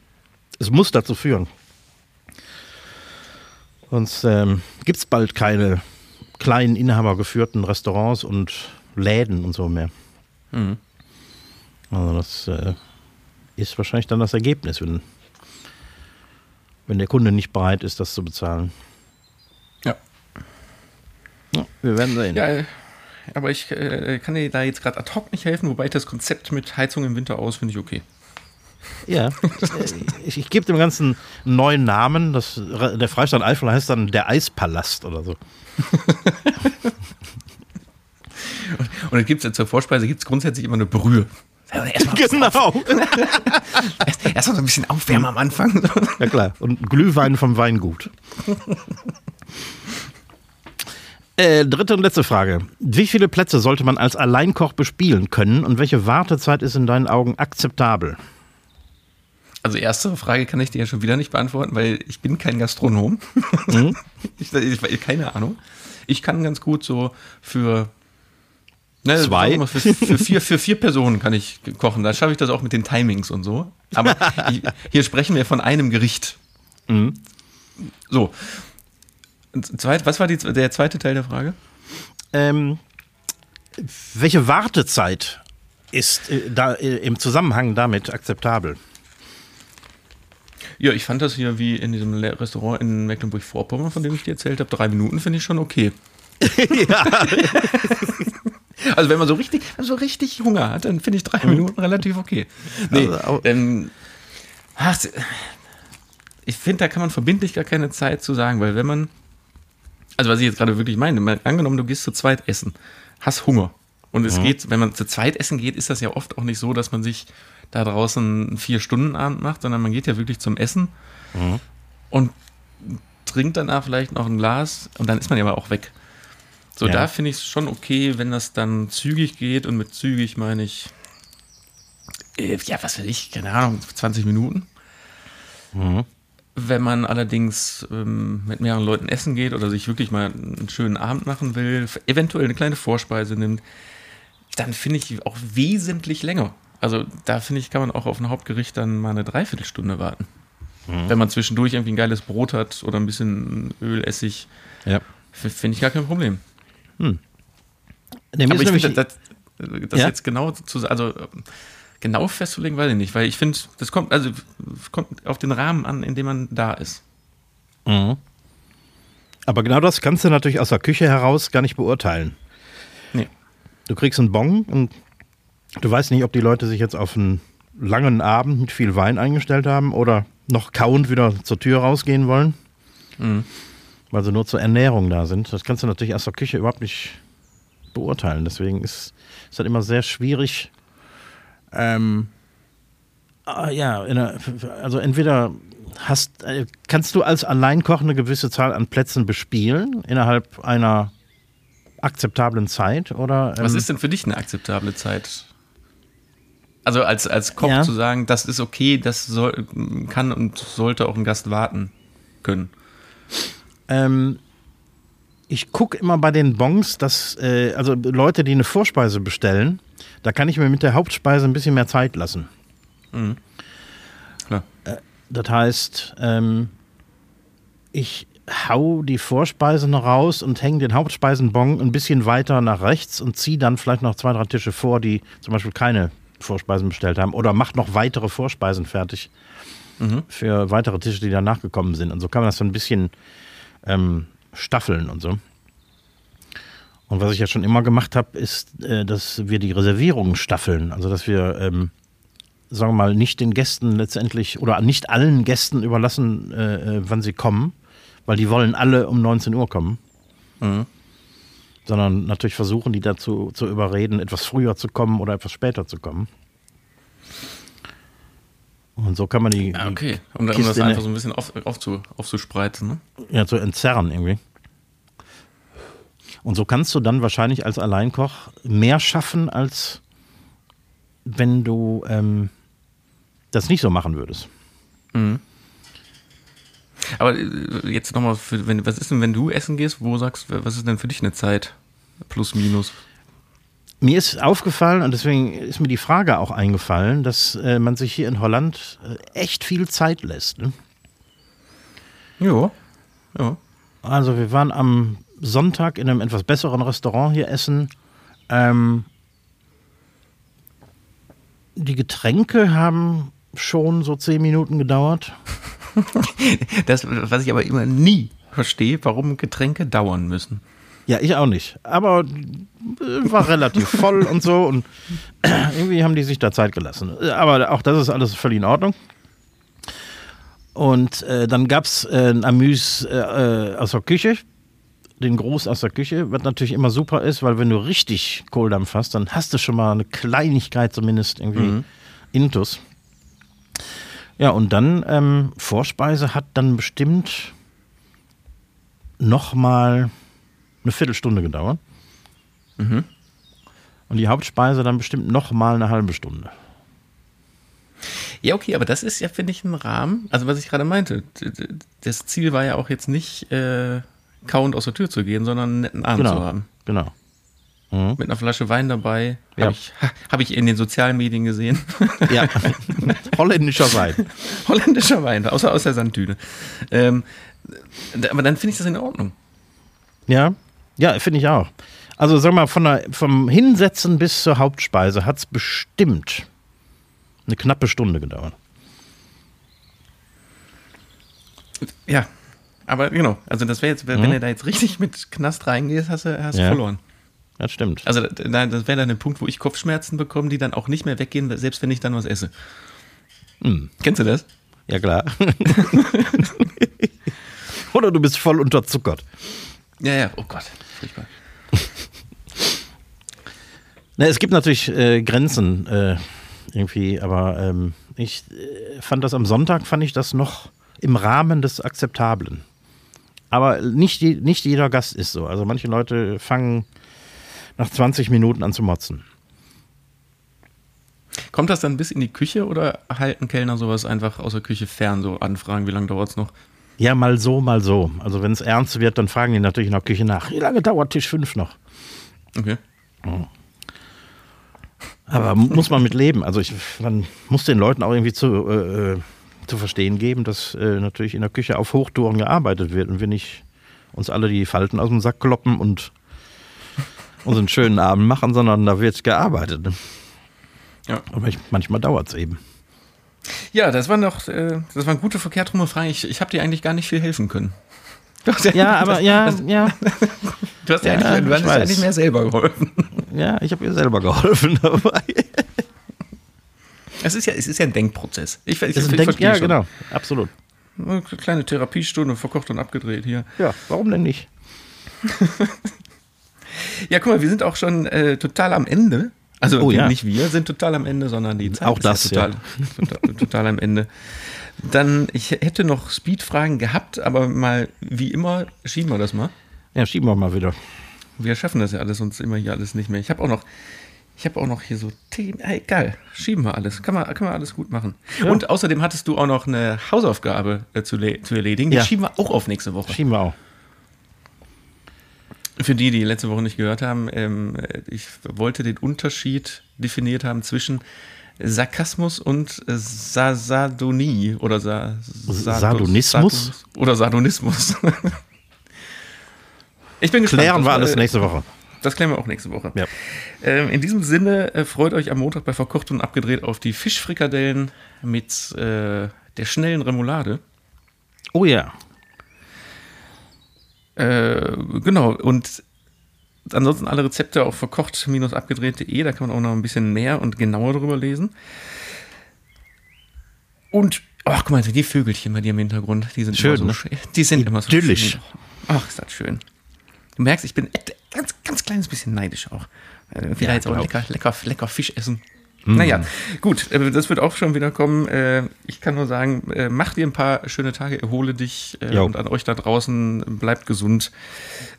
Speaker 1: Es muss dazu führen. Sonst ähm, gibt es bald keine kleinen inhabergeführten Restaurants und Läden und so mehr.
Speaker 2: Mhm.
Speaker 1: Also das äh, ist wahrscheinlich dann das Ergebnis, wenn, wenn der Kunde nicht bereit ist, das zu bezahlen.
Speaker 2: Ja.
Speaker 1: Wir werden sehen.
Speaker 2: Ja, äh, aber ich äh, kann dir da jetzt gerade ad hoc nicht helfen, wobei ich das Konzept mit Heizung im Winter aus finde ich okay.
Speaker 1: Ja, ich, ich gebe dem Ganzen einen neuen Namen. Das, der Freistaat Eifel heißt dann der Eispalast oder so.
Speaker 2: Und dann gibt es ja zur Vorspeise gibt's grundsätzlich immer eine Brühe. Erstmal
Speaker 1: Genau.
Speaker 2: erst, erst mal so ein bisschen aufwärmen am Anfang.
Speaker 1: Ja klar. Und Glühwein vom Weingut. Äh, dritte und letzte Frage. Wie viele Plätze sollte man als Alleinkoch bespielen können und welche Wartezeit ist in deinen Augen akzeptabel?
Speaker 2: Also erste Frage kann ich dir ja schon wieder nicht beantworten, weil ich bin kein Gastronom. ich, ich, keine Ahnung. Ich kann ganz gut so für ne,
Speaker 1: Zwei?
Speaker 2: mal, Für, für, vier, für vier Personen kann ich kochen. Da schaffe ich das auch mit den Timings und so. Aber ich, hier sprechen wir von einem Gericht. So. Zweit, was war die, der zweite Teil der Frage?
Speaker 1: Ähm, welche Wartezeit ist äh, da, äh, im Zusammenhang damit akzeptabel?
Speaker 2: Ja, ich fand das hier wie in diesem Restaurant in Mecklenburg-Vorpommern, von dem ich dir erzählt habe, drei Minuten finde ich schon okay. Also wenn man so richtig, so richtig Hunger hat, dann finde ich drei Minuten relativ okay. Nee,
Speaker 1: Also
Speaker 2: ähm, ach, ich finde, da kann man verbindlich gar keine Zeit zu sagen, weil wenn man, also was ich jetzt gerade wirklich meine, angenommen, du gehst zu zweit essen, hast Hunger und es geht, wenn man zu zweit essen geht, ist das ja oft auch nicht so, dass man sich da draußen einen Vier-Stunden-Abend macht, sondern man geht ja wirklich zum Essen und trinkt danach vielleicht noch ein Glas und dann ist man ja aber auch weg. So,
Speaker 1: Ja.
Speaker 2: da finde ich es schon okay, wenn das dann zügig geht und mit zügig meine ich, äh, ja, was weiß ich, keine Ahnung, 20 Minuten. Wenn man allerdings ähm, mit mehreren Leuten essen geht oder sich wirklich mal einen schönen Abend machen will, eventuell eine kleine Vorspeise nimmt, dann finde ich auch wesentlich länger. Also da finde ich, kann man auch auf ein Hauptgericht dann mal eine Dreiviertelstunde warten. Wenn man zwischendurch irgendwie ein geiles Brot hat oder ein bisschen Öl, Essig,
Speaker 1: Ja.
Speaker 2: finde ich gar kein Problem.
Speaker 1: Nee, mir
Speaker 2: Aber ich finde, das, das
Speaker 1: Ja?
Speaker 2: jetzt genau zu, also ähm, genau festzulegen, weiß ich nicht, weil ich finde, das kommt, also kommt auf den Rahmen an, in dem man da ist.
Speaker 1: Mhm. Aber genau das kannst du natürlich aus der Küche heraus gar nicht beurteilen.
Speaker 2: Nee.
Speaker 1: Du kriegst einen Bon und du weißt nicht, ob die Leute sich jetzt auf einen langen Abend mit viel Wein eingestellt haben oder noch kauend wieder zur Tür rausgehen wollen,
Speaker 2: Mhm.
Speaker 1: weil sie nur zur Ernährung da sind. Das kannst du natürlich aus der Küche überhaupt nicht beurteilen. Deswegen ist es halt immer sehr schwierig. Ähm, ah, ja, in der, also entweder hast, äh, kannst du als Alleinkoch eine gewisse Zahl an Plätzen bespielen innerhalb einer akzeptablen Zeit oder ähm,
Speaker 2: Was ist denn für dich eine akzeptable Zeit? Also als, als Koch
Speaker 1: Ja.
Speaker 2: zu sagen, das ist okay, das soll, kann und sollte auch ein Gast warten können.
Speaker 1: Ähm, ich gucke immer bei den Bons, dass äh, also Leute, die eine Vorspeise bestellen, da kann ich mir mit der Hauptspeise ein bisschen mehr Zeit lassen.
Speaker 2: Klar.
Speaker 1: Das heißt, ähm, ich hau die Vorspeisen raus und hänge den Hauptspeisenbon ein bisschen weiter nach rechts und ziehe dann vielleicht noch zwei, drei Tische vor, die zum Beispiel keine Vorspeisen bestellt haben oder macht noch weitere Vorspeisen fertig. für weitere Tische, die danach gekommen sind. Und so kann man das so ein bisschen ähm, staffeln und so. Und was ich ja schon immer gemacht habe, ist, äh, dass wir die Reservierungen staffeln. Also dass wir, ähm, sagen wir mal, nicht den Gästen letztendlich oder nicht allen Gästen überlassen, äh, äh, wann sie kommen, weil die wollen alle um 19 Uhr kommen. Sondern natürlich versuchen, die dazu zu überreden, etwas früher zu kommen oder etwas später zu kommen. Und so kann man die,
Speaker 2: Ja,
Speaker 1: die
Speaker 2: okay. Um, um das
Speaker 1: in
Speaker 2: einfach
Speaker 1: der-
Speaker 2: so ein bisschen auf, aufzu, aufzuspreizen. Ne?
Speaker 1: ja, zu entzerren irgendwie. Und so kannst du dann wahrscheinlich als Alleinkoch mehr schaffen, als wenn du ähm, das nicht so machen würdest.
Speaker 2: Aber äh, jetzt nochmal, was ist denn, wenn du essen gehst, wo sagst was ist denn für dich eine Zeit? Plus, minus.
Speaker 1: Mir ist aufgefallen, und deswegen ist mir die Frage auch eingefallen, dass äh, man sich hier in Holland äh, echt viel Zeit lässt. Ne?
Speaker 2: Ja. Ja.
Speaker 1: Also wir waren am Sonntag in einem etwas besseren Restaurant hier essen. Ähm, die Getränke haben schon so zehn Minuten gedauert.
Speaker 2: Das, was ich aber immer nie verstehe, warum Getränke dauern müssen.
Speaker 1: Ja, ich auch nicht. Aber äh, war relativ voll und so und irgendwie haben die sich da Zeit gelassen. Aber auch das ist alles völlig in Ordnung. Und äh, dann gab es äh, ein Amüs äh, äh, aus der Küche, den Gruß aus der Küche, was natürlich immer super ist, weil wenn du richtig Kohldampf hast, dann hast du schon mal eine Kleinigkeit zumindest irgendwie intus. Ja, und dann ähm, Vorspeise hat dann bestimmt noch mal eine Viertelstunde gedauert. Und die Hauptspeise dann bestimmt noch mal eine halbe Stunde.
Speaker 2: Ja, okay, aber das ist ja, finde ich, ein Rahmen. Also, was ich gerade meinte, das Ziel war ja auch jetzt nicht äh, kauend aus der Tür zu gehen, sondern einen netten Abend zu
Speaker 1: Genau.
Speaker 2: haben.
Speaker 1: Genau.
Speaker 2: Mit einer Flasche Wein dabei.
Speaker 1: Ja.
Speaker 2: Habe ich, ha, hab ich in den sozialen Medien gesehen.
Speaker 1: Ja. Holländischer Wein.
Speaker 2: Holländischer Wein, außer aus der Sandtüte. Ähm, aber dann finde ich das in Ordnung.
Speaker 1: Ja, ja, finde ich auch. Also sag mal, von der, vom Hinsetzen bis zur Hauptspeise hat es bestimmt eine knappe Stunde gedauert.
Speaker 2: Ja. Aber genau, also das wäre jetzt, wenn du da jetzt richtig mit Knast reingehst, hast du, hast du
Speaker 1: Ja.
Speaker 2: verloren.
Speaker 1: Das stimmt.
Speaker 2: Also da- das wäre dann ein Punkt, wo ich Kopfschmerzen bekomme, die dann auch nicht mehr weggehen, selbst wenn ich dann was esse. Kennst du das?
Speaker 1: Ja, klar. Oder du bist voll unterzuckert.
Speaker 2: Ja, ja, oh Gott, furchtbar.
Speaker 1: Ne, es gibt natürlich äh, Grenzen äh, irgendwie, aber ähm, ich äh, fand das am Sonntag, fand ich das noch im Rahmen des Akzeptablen. Aber nicht, nicht jeder Gast ist so. Also manche Leute fangen nach 20 Minuten an zu motzen.
Speaker 2: Kommt das dann bis in die Küche oder halten Kellner sowas einfach aus der Küche fern, so anfragen, wie lange dauert es noch?
Speaker 1: Ja, mal so, mal so. Also wenn es ernst wird, dann fragen die natürlich in der Küche nach. Wie lange dauert Tisch 5 noch?
Speaker 2: Okay.
Speaker 1: Aber muss man mit leben. Also ich, man muss den Leuten auch irgendwie zu, äh, äh, zu verstehen geben, dass äh, natürlich in der Küche auf Hochtouren gearbeitet wird und wir nicht uns alle die Falten aus dem Sack kloppen und unseren schönen Abend machen, sondern da wird gearbeitet. ne?
Speaker 2: Ja.
Speaker 1: Aber ich, manchmal dauert es eben.
Speaker 2: Ja, das waren doch, äh, das waren gute verkehrtrumme Fragen. Ich, ich habe dir eigentlich gar nicht viel helfen können. Du hast
Speaker 1: Ja, aber ja, ja,
Speaker 2: Du hast ja,
Speaker 1: Ja,
Speaker 2: eigentlich, du hast eigentlich mehr selber geholfen.
Speaker 1: ja, ich habe ihr selber geholfen dabei.
Speaker 2: Es ist ja, es ist ja ein Denkprozess. Ich, ich,
Speaker 1: Das ist
Speaker 2: ich
Speaker 1: ein Denk ja,
Speaker 2: schon.
Speaker 1: genau, absolut.
Speaker 2: Eine kleine Therapiestunde, verkocht und abgedreht hier.
Speaker 1: Ja, warum denn nicht?
Speaker 2: Ja, guck mal, wir sind auch schon äh, total am Ende. Also
Speaker 1: Oh, ja.
Speaker 2: nicht wir sind total am Ende, sondern die Zeit
Speaker 1: Auch
Speaker 2: ist
Speaker 1: das,
Speaker 2: ja total, total, total am Ende. Dann, ich hätte noch Speedfragen gehabt, aber mal, wie immer, schieben wir das mal.
Speaker 1: Ja, schieben wir mal wieder.
Speaker 2: Wir schaffen das ja alles, sonst immer hier alles nicht mehr. Ich habe auch noch, ich habe auch noch hier so Themen. Egal, schieben wir alles. Kann man, kann man alles gut machen. Und außerdem hattest du auch noch eine Hausaufgabe äh, zu, zu erledigen. Die
Speaker 1: Ja.
Speaker 2: schieben wir auch auf nächste Woche.
Speaker 1: Schieben wir auch.
Speaker 2: Für die, die letzte Woche nicht gehört haben, ähm, ich wollte den Unterschied definiert haben zwischen Sarkasmus und äh, Sa Sardonie oder Sa Sardo-
Speaker 1: Sardonismus?
Speaker 2: Sardo- Oder Sardonismus. ich bin gespannt.
Speaker 1: Klären wir alles
Speaker 2: äh,
Speaker 1: nächste Woche.
Speaker 2: Das klären wir auch nächste Woche.
Speaker 1: Ja.
Speaker 2: Ähm, in diesem Sinne äh, freut euch am Montag bei Verkocht und Abgedreht auf die Fischfrikadellen mit äh, der schnellen Remoulade.
Speaker 1: Oh ja.
Speaker 2: Äh, genau, und ansonsten alle Rezepte auf verkocht-abgedreht.de, da kann man auch noch ein bisschen mehr und genauer drüber lesen. Und, ach, guck mal, die Vögelchen bei dir im Hintergrund, die sind
Speaker 1: Schön,
Speaker 2: immer so
Speaker 1: ne?
Speaker 2: schön. Die sind immer so
Speaker 1: Idyllisch.
Speaker 2: schön. Ach, ist das schön. Du merkst, ich bin ganz, ganz kleines bisschen neidisch auch. Äh, Irgendwie
Speaker 1: Ja,
Speaker 2: da jetzt auch lecker, lecker, lecker Fisch essen. Naja, gut, äh, das wird auch schon wieder kommen. Äh, Ich kann nur sagen, äh, mach dir ein paar schöne Tage, erhole dich äh,
Speaker 1: Jo.
Speaker 2: und an euch da draußen, bleibt gesund.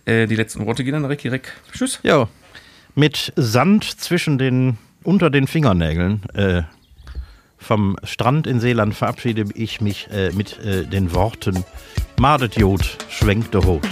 Speaker 2: Äh, Die letzten Worte gehen an Ricky Reck. Tschüss.
Speaker 1: Ja. Mit Sand zwischen den, unter den Fingernägeln äh, vom Strand in Seeland verabschiede ich mich äh, mit äh, den Worten Madet Jod, schwenkt der Hut.